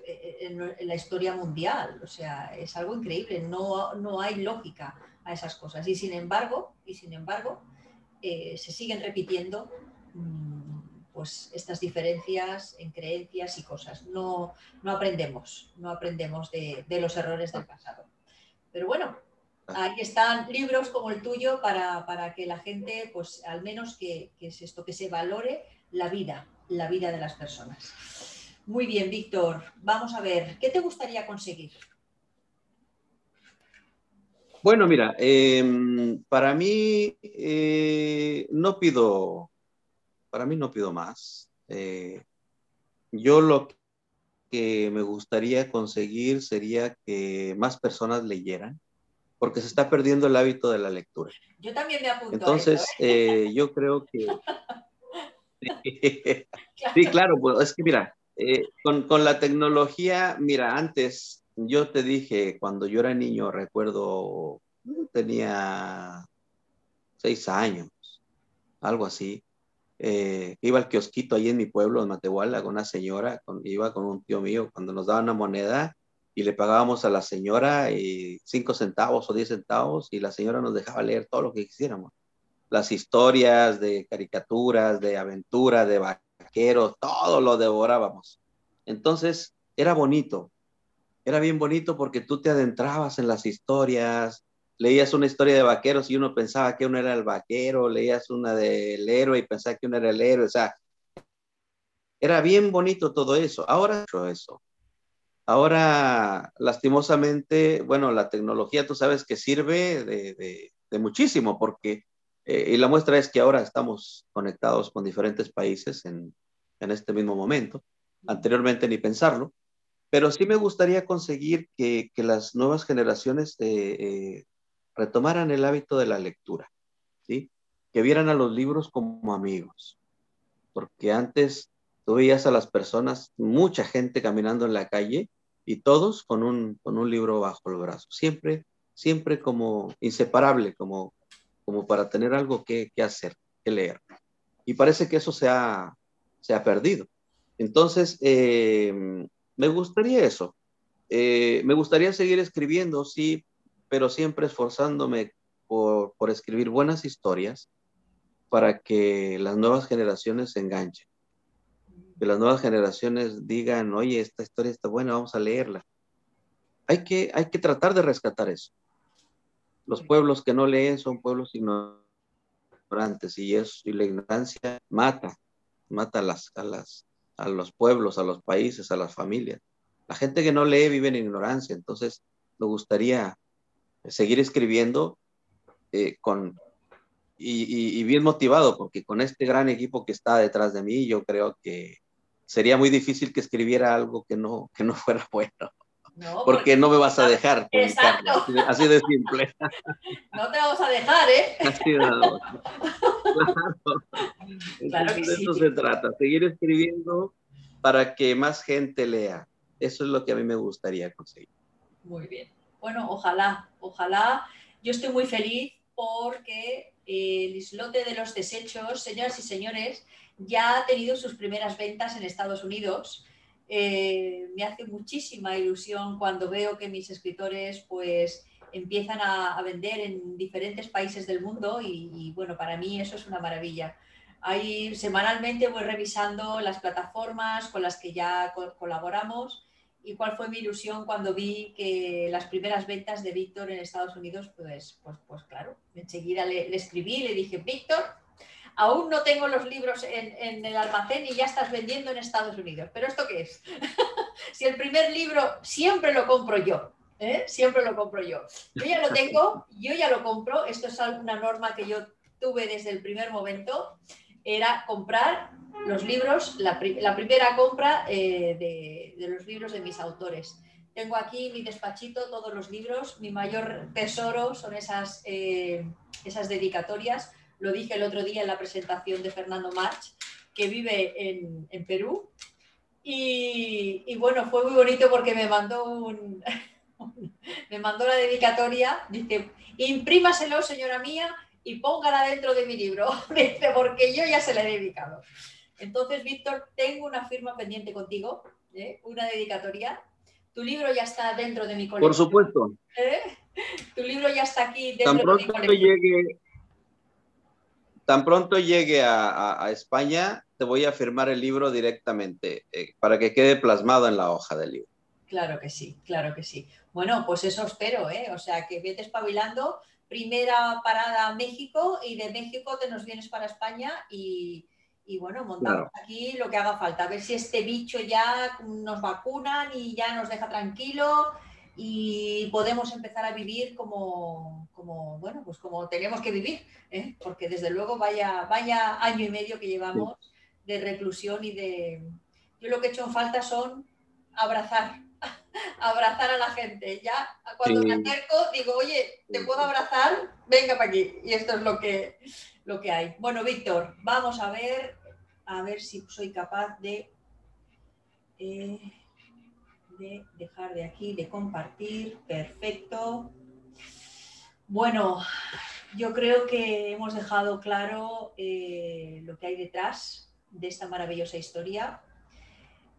en, la historia mundial. O sea, es algo increíble, no, no hay lógica a esas cosas. Y sin embargo, y sin embargo eh, se siguen repitiendo mm, pues, estas diferencias en creencias y cosas. No, no aprendemos, no aprendemos de, los errores del pasado. Pero bueno, ahí están libros como el tuyo para, para que la gente, pues al menos que, que, es esto, que se valore la vida, la vida de las personas. Muy bien, Víctor. Vamos a ver, ¿qué te gustaría conseguir? Bueno, mira, em, para mí eh, no pido, para mí no pido más. Eh, yo lo que me gustaría conseguir sería que más personas leyeran, porque se está perdiendo el hábito de la lectura. Yo también me apunto. Entonces, ¿eh? yo creo que... sí, claro, pues es que mira, eh, con, la tecnología, mira, antes yo te dije, cuando yo era niño, recuerdo, tenía seis años, algo así. eh, iba al kiosquito ahí en mi pueblo, en Matehuala, con una señora, iba con un tío mío, cuando nos daba una moneda y le pagábamos a la señora cinco centavos o diez centavos y la señora nos dejaba leer todo lo que quisiéramos. Las historias de caricaturas, de aventuras, de vaqueros, todo lo devorábamos. Entonces, era bonito, era bien bonito porque tú te adentrabas en las historias, leías una historia de vaqueros y uno pensaba que uno era el vaquero, leías una del héroe y pensaba que uno era el héroe, o sea, era bien bonito todo eso. Ahora eso. Ahora, lastimosamente, bueno, la tecnología tú sabes que sirve de, muchísimo porque, eh, y la muestra es que ahora estamos conectados con diferentes países en, este mismo momento. Anteriormente ni pensarlo, pero sí me gustaría conseguir que, las nuevas generaciones eh, eh, retomaran el hábito de la lectura, ¿sí? Que vieran a los libros como amigos, porque antes tú veías a las personas, mucha gente caminando en la calle y todos con un, con un libro bajo el brazo, siempre, siempre como inseparable, como, como para tener algo que, hacer, que leer. Y parece que eso se ha, se ha perdido. Entonces, eh, me gustaría eso. Eh, me gustaría seguir escribiendo, sí, pero siempre esforzándome por, escribir buenas historias para que las nuevas generaciones se enganchen. Que las nuevas generaciones digan, oye, esta historia está buena, vamos a leerla. Hay que, hay que tratar de rescatar eso. Los pueblos que no leen son pueblos ignorantes y, y la ignorancia mata, mata a, las, a, las, a los pueblos, a los países, a las familias. La gente que no lee vive en ignorancia, entonces me gustaría seguir escribiendo eh, con, y, bien motivado, porque con este gran equipo que está detrás de mí, yo creo que sería muy difícil que escribiera algo que no, que no fuera bueno. Porque, no me vas a dejar. Exacto. Así, de simple. No te vamos a dejar, ¿eh? Así de claro. claro de eso se trata, seguir escribiendo para que más gente lea. Eso es lo que a mí me gustaría conseguir. Muy bien bueno, ojalá, ojalá. Yo estoy muy feliz porque el islote de los desechos, señoras y señores, ya ha tenido sus primeras ventas en Estados Unidos. Eh, me hace muchísima ilusión cuando veo que mis escritores pues empiezan a, vender en diferentes países del mundo y, bueno, para mí eso es una maravilla. Ahí semanalmente voy revisando las plataformas con las que ya colaboramos y cuál fue mi ilusión cuando vi que las primeras ventas de Víctor en Estados Unidos, pues, pues, pues claro, enseguida le, escribí, le dije, Víctor, aún no tengo los libros en, el almacén y ya estás vendiendo en Estados Unidos. ¿Pero esto qué es? si el primer libro siempre lo compro yo, ¿eh? siempre lo compro yo. Yo ya lo tengo, yo ya lo compro, esto es una norma que yo tuve desde el primer momento, era comprar los libros, la, primera compra eh, de, los libros de mis autores. Tengo aquí mi despachito, todos los libros. Mi mayor tesoro son esas, eh, esas dedicatorias. Lo dije el otro día en la presentación de Fernando March, que vive en, Perú. Y, bueno, fue muy bonito porque me mandó un, me mandó la dedicatoria. Dice, imprímaselo, señora mía, y póngala dentro de mi libro. Dice, porque yo ya se la he dedicado. Entonces, Víctor, tengo una firma pendiente contigo, ¿eh? una dedicatoria. Tu libro ya está dentro de mi colección. Por supuesto. ¿Eh? Tu libro ya está aquí dentro tan pronto de mi colección. Llegue, tan pronto llegue a, España, te voy a firmar el libro directamente eh, para que quede plasmado en la hoja del libro. Claro que sí, claro que sí. Bueno, pues eso espero, ¿eh? O sea, que vete espabilando. Primera parada México y de México te nos vienes para España y, y bueno, montamos aquí lo que haga falta, a ver si este bicho ya nos vacunan y ya nos deja tranquilo y podemos empezar a vivir como, como bueno, pues como tenemos que vivir, ¿eh? porque desde luego vaya, vaya año y medio que llevamos de reclusión y de... Yo lo que he hecho en falta son abrazar, abrazar a la gente. Ya cuando me acerco digo, oye, ¿te puedo abrazar? Venga para aquí. Y esto es lo que, lo que hay. Bueno, Víctor, vamos a ver a ver si soy capaz de, eh, de dejar de aquí, de compartir. Perfecto. Bueno, yo creo que hemos dejado claro eh, lo que hay detrás de esta maravillosa historia.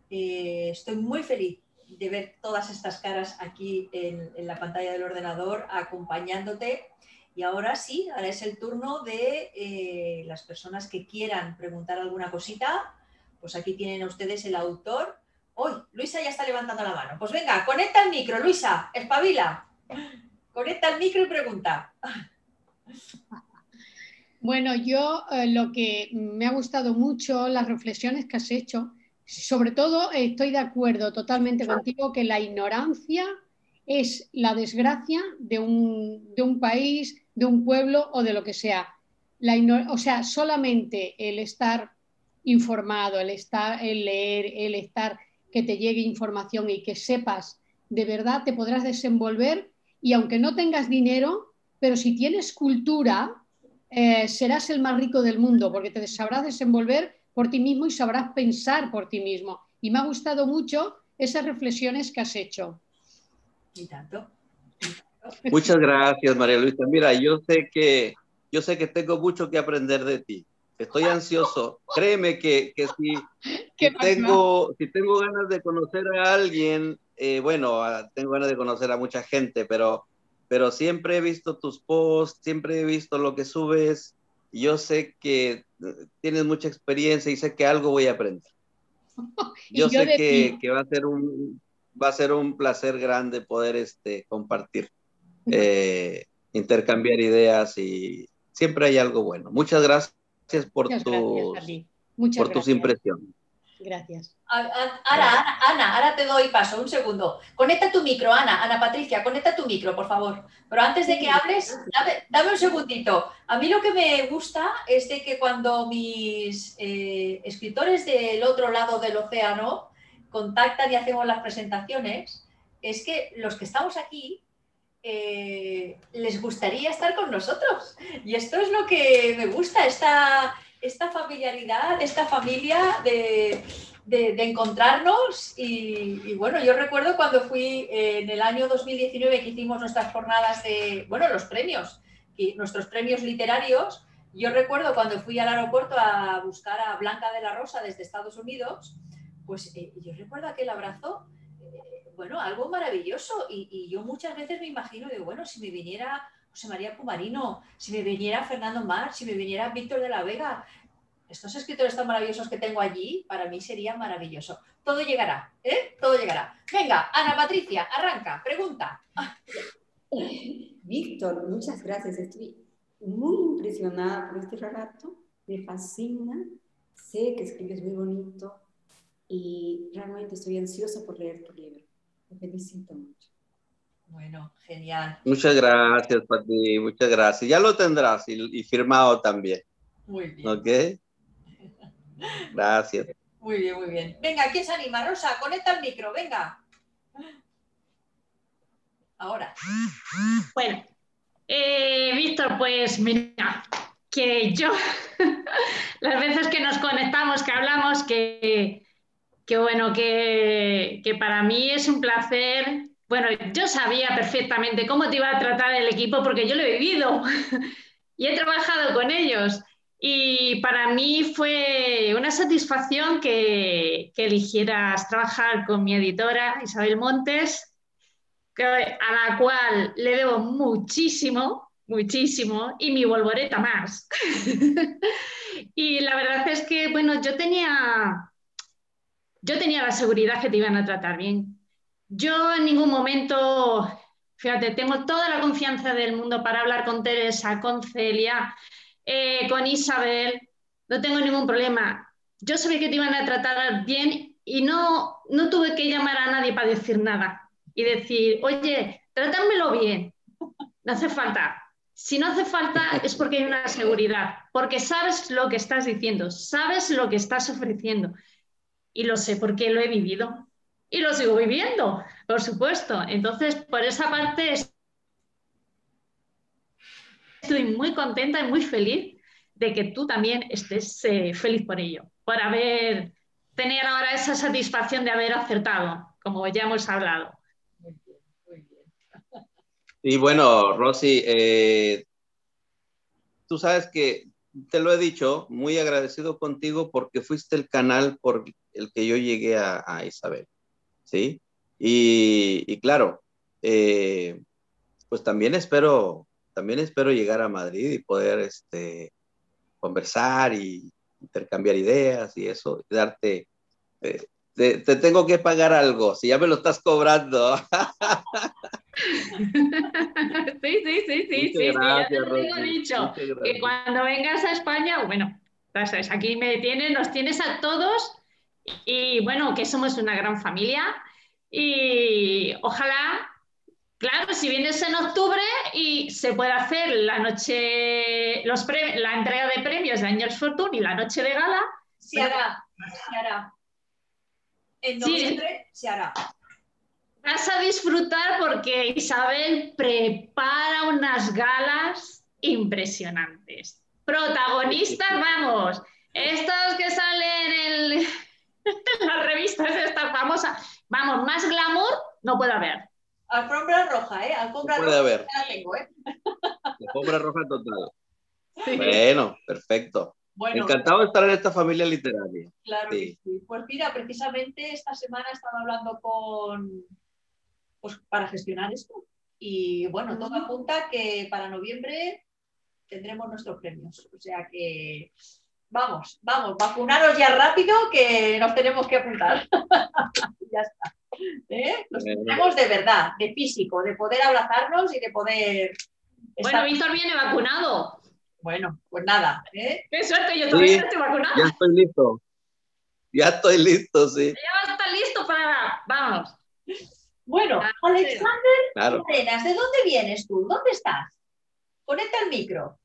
Eh, estoy muy feliz de ver todas estas caras aquí en, la pantalla del ordenador acompañándote. Y ahora sí, ahora es el turno de eh, las personas que quieran preguntar alguna cosita. Pues aquí tienen ustedes el autor. Hoy, Luisa ya está levantando la mano. Pues venga, conecta el micro, Luisa, espabila. Conecta el micro y pregunta. Bueno, yo eh, lo que me ha gustado mucho, las reflexiones que has hecho, sobre todo estoy de acuerdo totalmente contigo que la ignorancia es la desgracia de un, país, de un pueblo o de lo que sea. La o sea, solamente el estar informado, el estar, el leer, el estar que te llegue información y que sepas de verdad te podrás desenvolver y aunque no tengas dinero, pero si tienes cultura, eh, serás el más rico del mundo porque te sabrás desenvolver por ti mismo y sabrás pensar por ti mismo. Y me ha gustado mucho esas reflexiones que has hecho. Y tanto. Muchas gracias, María Luisa. Mira, yo sé que yo sé que tengo mucho que aprender de ti. Estoy ansioso. Créeme que, que si, tengo, si tengo ganas de conocer a alguien, eh, bueno, tengo ganas de conocer a mucha gente, pero, pero siempre he visto tus posts, siempre he visto lo que subes. Yo sé que tienes mucha experiencia y sé que algo voy a aprender. Yo, sé que, que, va a ser un va a ser un placer grande poder este, compartir, eh, intercambiar ideas y siempre hay algo bueno. Muchas gracias por, tus, por tus impresiones. Gracias. Ana, Ana, Ana, ahora te doy paso, un segundo. Conecta tu micro, Ana, Ana Patricia, conecta tu micro, por favor. Pero antes de que hables, dame, un segundito. A mí lo que me gusta es de que cuando mis eh, escritores del otro lado del océano contactan y hacemos las presentaciones, es que los que estamos aquí eh, les gustaría estar con nosotros. Y esto es lo que me gusta, esta, esta familiaridad, esta familia de, encontrarnos. Y, bueno, yo recuerdo cuando fui en el año 2019 que hicimos nuestras jornadas de, bueno, los premios, y nuestros premios literarios. Yo recuerdo cuando fui al aeropuerto a buscar a Blanca de la Rosa desde Estados Unidos, pues eh, yo recuerdo aquel abrazo, eh, bueno, algo maravilloso. Y, yo muchas veces me imagino, digo, bueno, si me viniera José María Pumarino, si me viniera Fernando Mar, si me viniera Víctor de la Vega, estos escritores tan maravillosos que tengo allí, para mí sería maravilloso. Todo llegará, ¿eh? Todo llegará. Venga, Ana Patricia, arranca, pregunta. Víctor, muchas gracias. Estoy muy impresionada por este relato. Me fascina. Sé que escribes muy bonito y realmente estoy ansiosa por leer tu libro. Te felicito mucho. Bueno, genial. Muchas gracias, Pati, muchas gracias. Ya lo tendrás y, firmado también. Muy bien. ¿Ok? Gracias. Muy bien, muy bien. Venga, ¿quién se anima? Rosa, conecta el micro, venga. Ahora. Bueno, eh, Víctor, pues mira, que yo, las veces que nos conectamos, que hablamos, que que bueno, que, para mí es un placer. Bueno, yo sabía perfectamente cómo te iba a tratar el equipo porque yo lo he vivido y he trabajado con ellos. Y para mí fue una satisfacción que, eligieras trabajar con mi editora Isabel Montes, a la cual le debo muchísimo, muchísimo, y mi volvoreta más. y la verdad es que, bueno, yo tenía yo tenía la seguridad que te iban a tratar bien. Yo en ningún momento, fíjate, tengo toda la confianza del mundo para hablar con Teresa, con Celia, eh, con Isabel, no tengo ningún problema. Yo sabía que te iban a tratar bien y no, no tuve que llamar a nadie para decir nada y decir, oye, trátamelo bien, no hace falta. Si no hace falta es porque hay una seguridad, porque sabes lo que estás diciendo, sabes lo que estás ofreciendo y lo sé porque lo he vivido y lo sigo viviendo, por supuesto. Entonces, por esa parte estoy muy contenta y muy feliz de que tú también estés eh, feliz por ello, por haber tener ahora esa satisfacción de haber acertado, como ya hemos hablado. Y bueno, Rosy, eh, tú sabes que te lo he dicho, muy agradecido contigo porque fuiste el canal por el que yo llegué a, Isabel, ¿sí? Y, claro, eh, pues también espero, también espero llegar a Madrid y poder este, conversar y intercambiar ideas y eso, darte, eh, te, tengo que pagar algo, si ya me lo estás cobrando. sí, sí, sí, sí, sí, ya te lo he dicho, que cuando vengas a España, bueno, aquí me tienes, nos tienes a todos y bueno, que somos una gran familia y ojalá Claro, si vienes en octubre y se puede hacer la noche, los la entrega de premios de Angels Fortune y la noche de gala. Se hará, se hará. En noviembre se hará. Vas a disfrutar porque Isabel prepara unas galas impresionantes. Protagonistas, vamos, estos que salen en, en las revistas estas famosas, vamos, más glamour no puede haber. Alfombra roja, ¿eh? Alfombra roja. Puede haber. ¿eh? Alfombra roja total. Bueno, perfecto. Bueno, Encantado de estar en esta familia literaria. Claro sí. que sí. Pues mira, precisamente esta semana he estado hablando con, pues para gestionar esto. Y bueno, todo apunta que para noviembre tendremos nuestros premios. O sea que vamos, vamos, vacunaros ya rápido que nos tenemos que apuntar. ya está. ¿Eh? Los tenemos de verdad, de físico, de poder abrazarnos y de poder. Bueno, Víctor viene vacunado. Bueno, pues nada. ¿eh? Qué suerte, yo todavía estoy vacunado. Ya estoy listo. Ya estoy listo, sí. Ya está listo para. Vamos. Bueno, Alexander ¿de dónde vienes tú? ¿Dónde estás? Conecta el micro.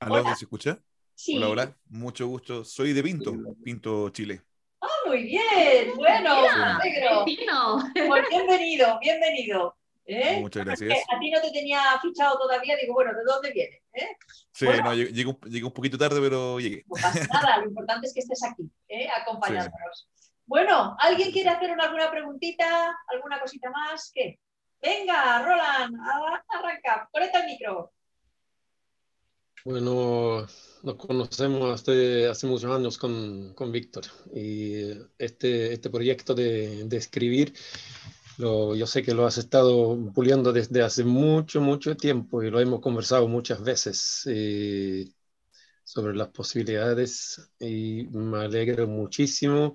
¿Aló, se escucha? Sí. Hola, hola, mucho gusto. Soy de Pinto, Pinto, Chile. Ah, muy bien, bueno, Pues bienvenido, bienvenido. ¿eh? Muchas gracias. A ti no te tenía fichado todavía, digo, bueno, ¿de dónde vienes? ¿Eh? Sí, no, llegué, un poquito tarde, pero llegué. No pasa nada, lo importante es que estés aquí, ¿eh? acompañándonos. Bueno, ¿alguien quiere hacer alguna preguntita, alguna cosita más? ¿Qué? Venga, Roland, arranca, conecta el micro. Bueno, nos conocemos hace, hace muchos años con, con Víctor y este, este proyecto de, de escribir, lo, yo sé que lo has estado puliendo desde hace mucho, mucho tiempo y lo hemos conversado muchas veces eh, sobre las posibilidades y me alegro muchísimo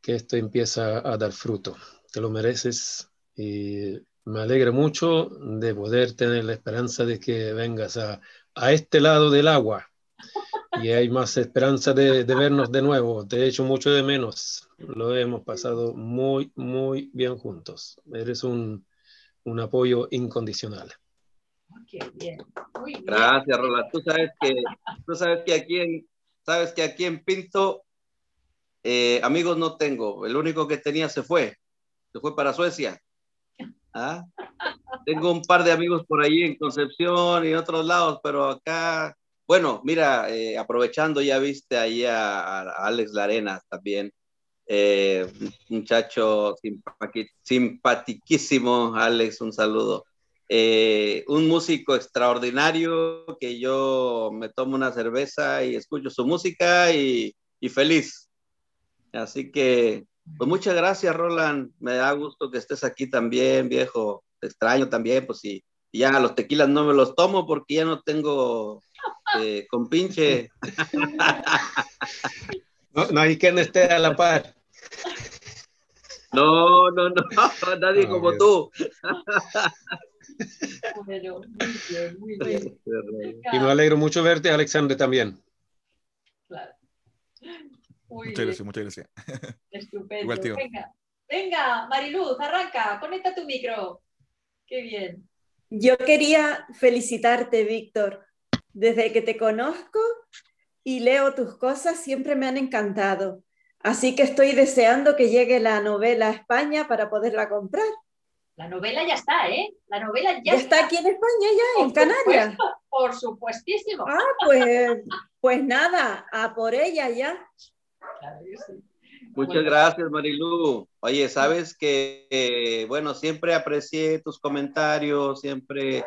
que esto empieza a dar fruto. Te lo mereces y me alegra mucho de poder tener la esperanza de que vengas a a este lado del agua y hay más esperanza de, vernos de nuevo. Te hecho mucho de menos. Lo hemos pasado muy, muy bien juntos. Eres un, un apoyo incondicional. Gracias, Roland. Tú sabes que, tú sabes que aquí en, sabes que aquí en Pinto eh, amigos no tengo. El único que tenía se fue. Se fue para Suecia. ¿Ah? Tengo un par de amigos por ahí en Concepción y en otros lados, pero acá, bueno, mira, eh, aprovechando, ya viste ahí a, Alex Larenas también, eh, muchacho simpatiquísimo, Alex, un saludo. Eh, un músico extraordinario que yo me tomo una cerveza y escucho su música y feliz. Así que pues muchas gracias, Roland. Me da gusto que estés aquí también, viejo. Te extraño también, pues sí. ya los tequilas no me los tomo porque ya no tengo eh, con pinche. No, hay quien esté a la par. No, no, no, nadie como tú. muy bien, Y me alegro mucho verte, Alexandre, también. Claro muchas gracias, muchas gracias. Estupendo. venga, venga, Mariluz, arranca, conecta tu micro. Qué bien. Yo quería felicitarte, Víctor. Desde que te conozco y leo tus cosas, siempre me han encantado. Así que estoy deseando que llegue la novela a España para poderla comprar. La novela ya está, ¿eh? La novela ya, ya está. aquí en España, ya, en Canarias. Por supuestísimo. Ah, pues, pues nada, a por ella ya. Muchas gracias, Marilu. Oye, sabes que, bueno, siempre aprecié tus comentarios, siempre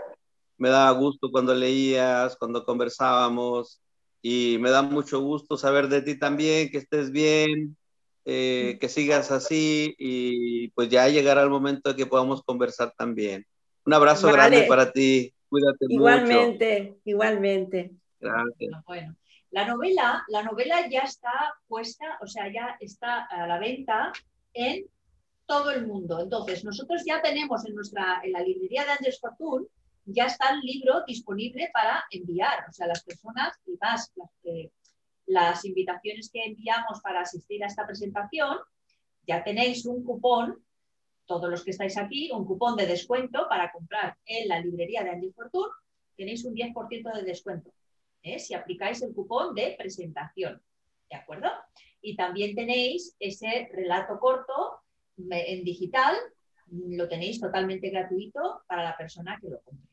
me daba gusto cuando leías, cuando conversábamos y me da mucho gusto saber de ti también, que estés bien, eh, que sigas así y pues ya llegará el momento de que podamos conversar también. Un abrazo grande para ti, cuídate igualmente, Igualmente, Gracias. Bueno, la novela, la novela ya está puesta, o sea, ya está a la venta en todo el mundo. Entonces, nosotros ya tenemos en nuestra, en la librería de Andrés Fortune, ya está el libro disponible para enviar. O sea, las personas y más las, invitaciones que enviamos para asistir a esta presentación, ya tenéis un cupón, todos los que estáis aquí, un cupón de descuento para comprar en la librería de Andy Fortune, tenéis un 10% de descuento. ¿Eh? Si aplicáis el cupón de presentación. ¿De acuerdo? Y también tenéis ese relato corto en digital, lo tenéis totalmente gratuito para la persona que lo compre.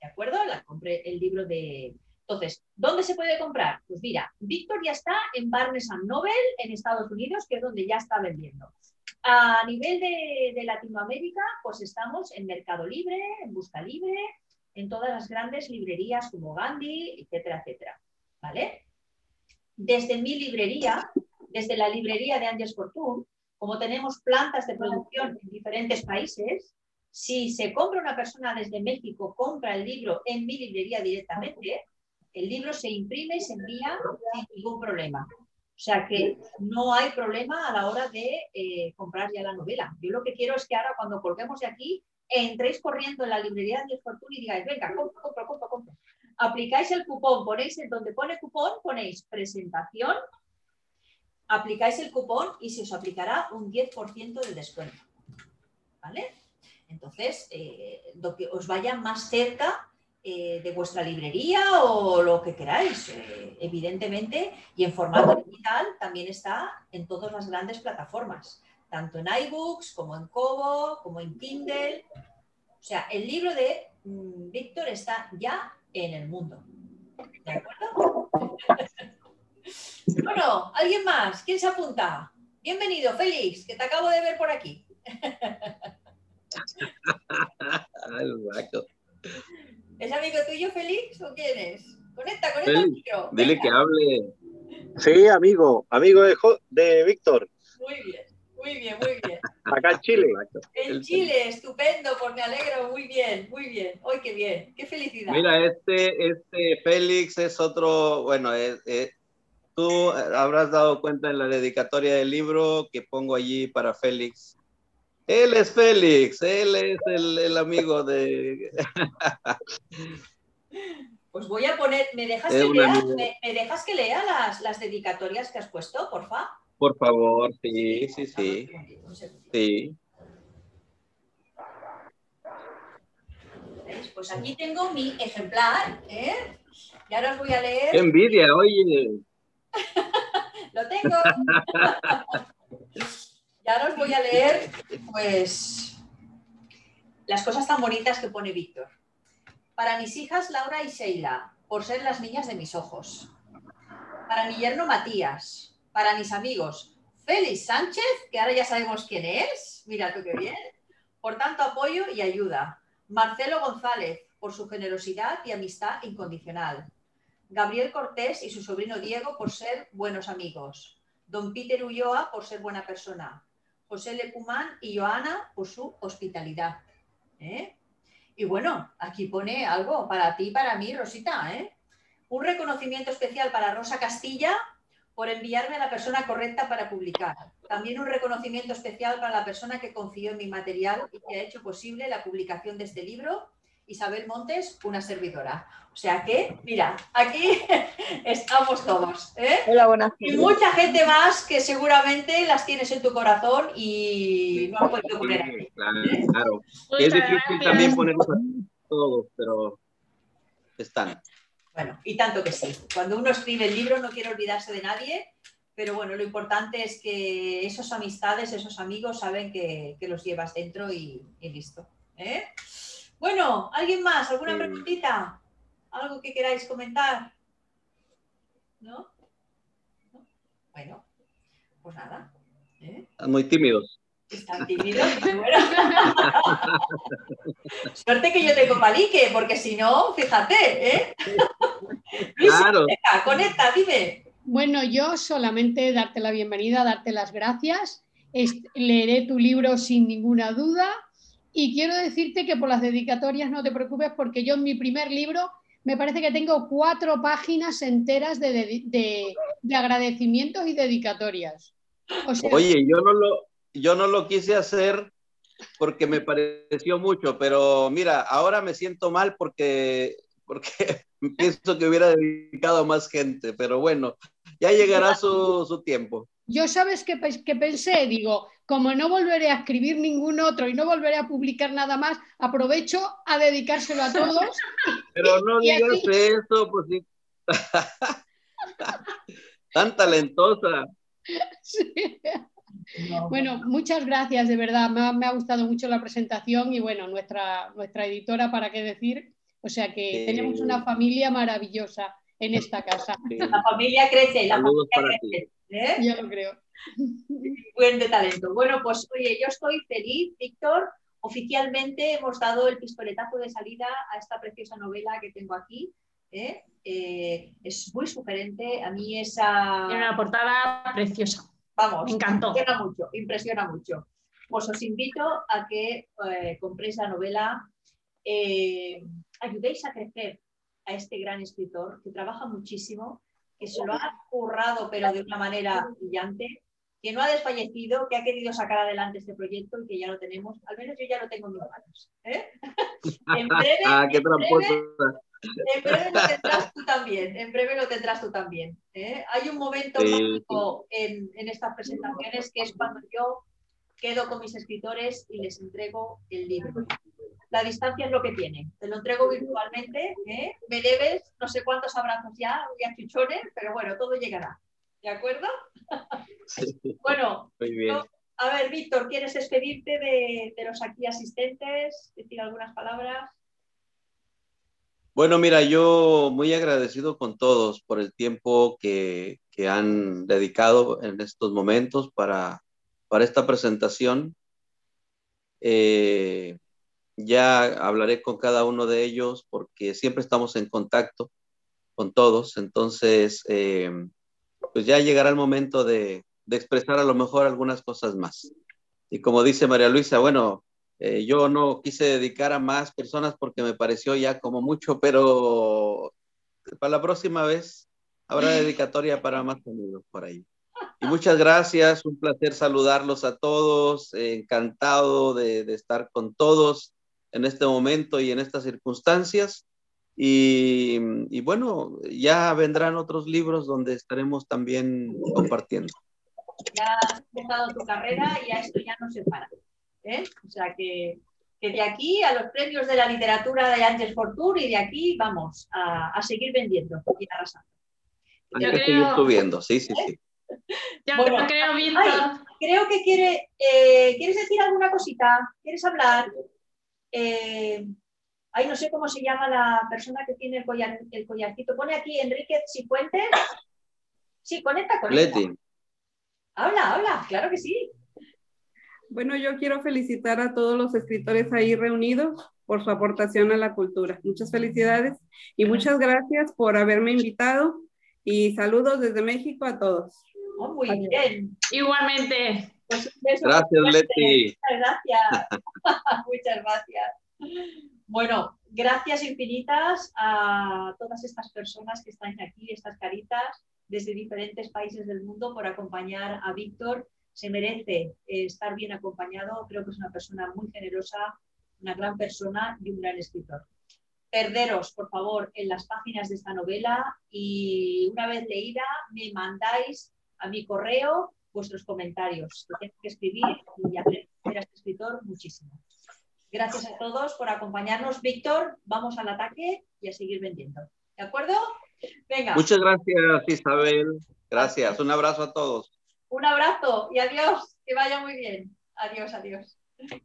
¿De acuerdo? La compré el libro de... Entonces, ¿dónde se puede comprar? Pues mira, Víctor ya está en Barnes Noble en Estados Unidos, que es donde ya está vendiendo. A nivel de, de, Latinoamérica, pues estamos en Mercado Libre, en Busca Libre, en todas las grandes librerías como Gandhi, etcétera, etcétera. ¿Vale? Desde mi librería, desde la librería de Andes Fortune, como tenemos plantas de producción en diferentes países, si se compra una persona desde México, compra el libro en mi librería directamente, el libro se imprime y se envía sin ningún problema. O sea que no hay problema a la hora de eh, comprar ya la novela. Yo lo que quiero es que ahora cuando colguemos de aquí, entréis corriendo en la librería de Fortuna y digáis, venga, compra, compra, compra, compra. Aplicáis el cupón, ponéis en donde pone cupón, ponéis presentación, aplicáis el cupón y se os aplicará un 10% de descuento. ¿Vale? Entonces, eh, lo que os vaya más cerca eh, de vuestra librería o lo que queráis, eh, evidentemente, y en formato digital también está en todas las grandes plataformas, tanto en iBooks como en Kobo, como en Kindle. O sea, el libro de mm, Víctor está ya en el mundo. ¿De acuerdo? bueno, ¿alguien más? ¿Quién se apunta? Bienvenido, Félix, que te acabo de ver por aquí. ¿Es amigo tuyo, Félix, o quién es? Conecta, conecta el micro. Dile que hable. Sí, amigo, amigo de, de Víctor. Muy bien, muy bien, muy bien. Acá en Chile. En Chile, estupendo, pues me alegro, muy bien, muy bien. Hoy qué bien, qué felicidad. Mira, este, este Félix es otro, bueno, tú habrás dado cuenta en la dedicatoria del libro que pongo allí para Félix. Él es Félix, él es el, amigo de... Pues voy a poner, ¿me dejas, que lea, ¿me, dejas que lea las, las, dedicatorias que has puesto, porfa? Por favor, sí, sí, sí. Sí. Pues aquí tengo mi ejemplar, ¿eh? Y ahora os voy a leer. ¡Qué envidia, oye! Lo tengo. ahora os voy a leer, pues, las cosas tan bonitas que pone Víctor. Para mis hijas Laura y Sheila, por ser las niñas de mis ojos. Para mi yerno Matías. Para mis amigos Félix Sánchez, que ahora ya sabemos quién es. Mira tú qué bien. Por tanto apoyo y ayuda. Marcelo González, por su generosidad y amistad incondicional. Gabriel Cortés y su sobrino Diego por ser buenos amigos. Don Peter Ulloa por ser buena persona. José Lecumán y Joana por su hospitalidad. ¿eh? Y bueno, aquí pone algo para ti y para mí, Rosita. ¿eh? Un reconocimiento especial para Rosa Castilla por enviarme a la persona correcta para publicar. También un reconocimiento especial para la persona que confió en mi material y que ha hecho posible la publicación de este libro Isabel Montes, una servidora. O sea que, mira, aquí estamos todos. ¿eh? Hola, Y mucha gente más que seguramente las tienes en tu corazón y no lo puedes poner aquí. ¿eh? Claro, Es difícil también ponerlos a todos, pero están. Bueno, y tanto que sí. Cuando uno escribe el libro no quiere olvidarse de nadie, pero bueno, lo importante es que esas amistades, esos amigos saben que, los llevas dentro y, y listo. ¿eh? Bueno, ¿alguien más? ¿Alguna preguntita? ¿Algo que queráis comentar? ¿No? Bueno, pues nada. ¿eh? Muy tímidos. Están tímidos, bueno. Suerte que yo tengo palique, porque si no, fíjate, ¿eh? claro. conecta, dime. Bueno, yo solamente darte la bienvenida, darte las gracias. Leeré tu libro sin ninguna duda y quiero decirte que por las dedicatorias no te preocupes porque yo en mi primer libro me parece que tengo cuatro páginas enteras de, agradecimientos y dedicatorias. Oye, yo no, lo, yo no lo quise hacer porque me pareció mucho, pero mira, ahora me siento mal porque, porque pienso que hubiera dedicado a más gente, pero bueno, ya llegará su, su tiempo. Yo sabes que, que pensé, digo, como no volveré a escribir ningún otro y no volveré a publicar nada más, aprovecho a dedicárselo a todos. Pero no digas eso, pues sí. Tan talentosa. Bueno, muchas gracias, de verdad. Me ha, gustado mucho la presentación y bueno, nuestra, nuestra editora, ¿para qué decir? O sea que tenemos una familia maravillosa en esta casa. La familia crece, la familia crece. ¿eh? Ya lo creo. Buen de talento. Bueno, pues oye, yo estoy feliz, Víctor. Oficialmente hemos dado el pistoletazo de salida a esta preciosa novela que tengo aquí. ¿eh? Eh, es muy sugerente. A mí esa. Tiene una portada preciosa. Vamos, me encantó. Impresiona mucho, impresiona mucho. Pues os invito a que eh, compréis la novela. ayudéis a crecer a este gran escritor que trabaja muchísimo, que se lo ha currado, pero de una manera brillante que no ha desfallecido, que ha querido sacar adelante este proyecto y que ya lo tenemos, al menos yo ya lo tengo en mis manos. ¿eh? en, breve, ah, qué en, breve, lo tendrás tú también, en breve lo tendrás tú también. ¿eh? Hay un momento mágico en, en estas presentaciones que es cuando yo quedo con mis escritores y les entrego el libro. La distancia es lo que tiene. Te lo entrego virtualmente. ¿eh? Me debes no sé cuántos abrazos ya y achuchones, pero bueno, todo llegará. ¿De acuerdo? bueno, a ver, Víctor, ¿quieres despedirte de, los aquí asistentes? Decir algunas palabras. Bueno, mira, yo muy agradecido con todos por el tiempo que, han dedicado en estos momentos para, para esta presentación. Eh, ya hablaré con cada uno de ellos porque siempre estamos en contacto con todos. Entonces, eh, pues ya llegará el momento de, expresar a lo mejor algunas cosas más. Y como dice María Luisa, bueno, eh, yo no quise dedicar a más personas porque me pareció ya como mucho, pero para la próxima vez habrá dedicatoria para más amigos por ahí. Y muchas gracias, un placer saludarlos a todos, encantado de, de estar con todos en este momento y en estas circunstancias. Y, bueno, ya vendrán otros libros donde estaremos también compartiendo. Ya has empezado tu carrera y a esto ya no se para. ¿Eh? O sea que, que, de aquí a los premios de la literatura de Ángel Fortur y de aquí vamos a, a seguir vendiendo y arrasando. Hay que seguir subiendo, sí, sí, sí. Ya bueno, creo, creo que quiere, eh, ¿quieres decir alguna cosita? ¿Quieres hablar? Eh, Ay, no sé cómo se llama la persona que tiene el, collar, el collarcito. Pone aquí Enrique Cifuentes. Sí, conecta, con Leti. Habla, habla, claro que sí. Bueno, yo quiero felicitar a todos los escritores ahí reunidos por su aportación a la cultura. Muchas felicidades y muchas gracias por haberme invitado y saludos desde México a todos. Oh, muy bien. Igualmente. Pues gracias, Leti. Muchas gracias. muchas gracias. Bueno, gracias infinitas a todas estas personas que están aquí, estas caritas, desde diferentes países del mundo, por acompañar a Víctor. Se merece eh, estar bien acompañado. Creo que es una persona muy generosa, una gran persona y un gran escritor. Perderos, por favor, en las páginas de esta novela y una vez leída me mandáis a mi correo vuestros comentarios. Tengo que escribir y aprender a este escritor muchísimo. Gracias a todos por acompañarnos. Víctor, vamos al ataque y a seguir vendiendo. ¿De acuerdo? Venga. Muchas gracias, Isabel. Gracias. Un abrazo a todos. Un abrazo y adiós. Que vaya muy bien. Adiós, adiós. Gracias.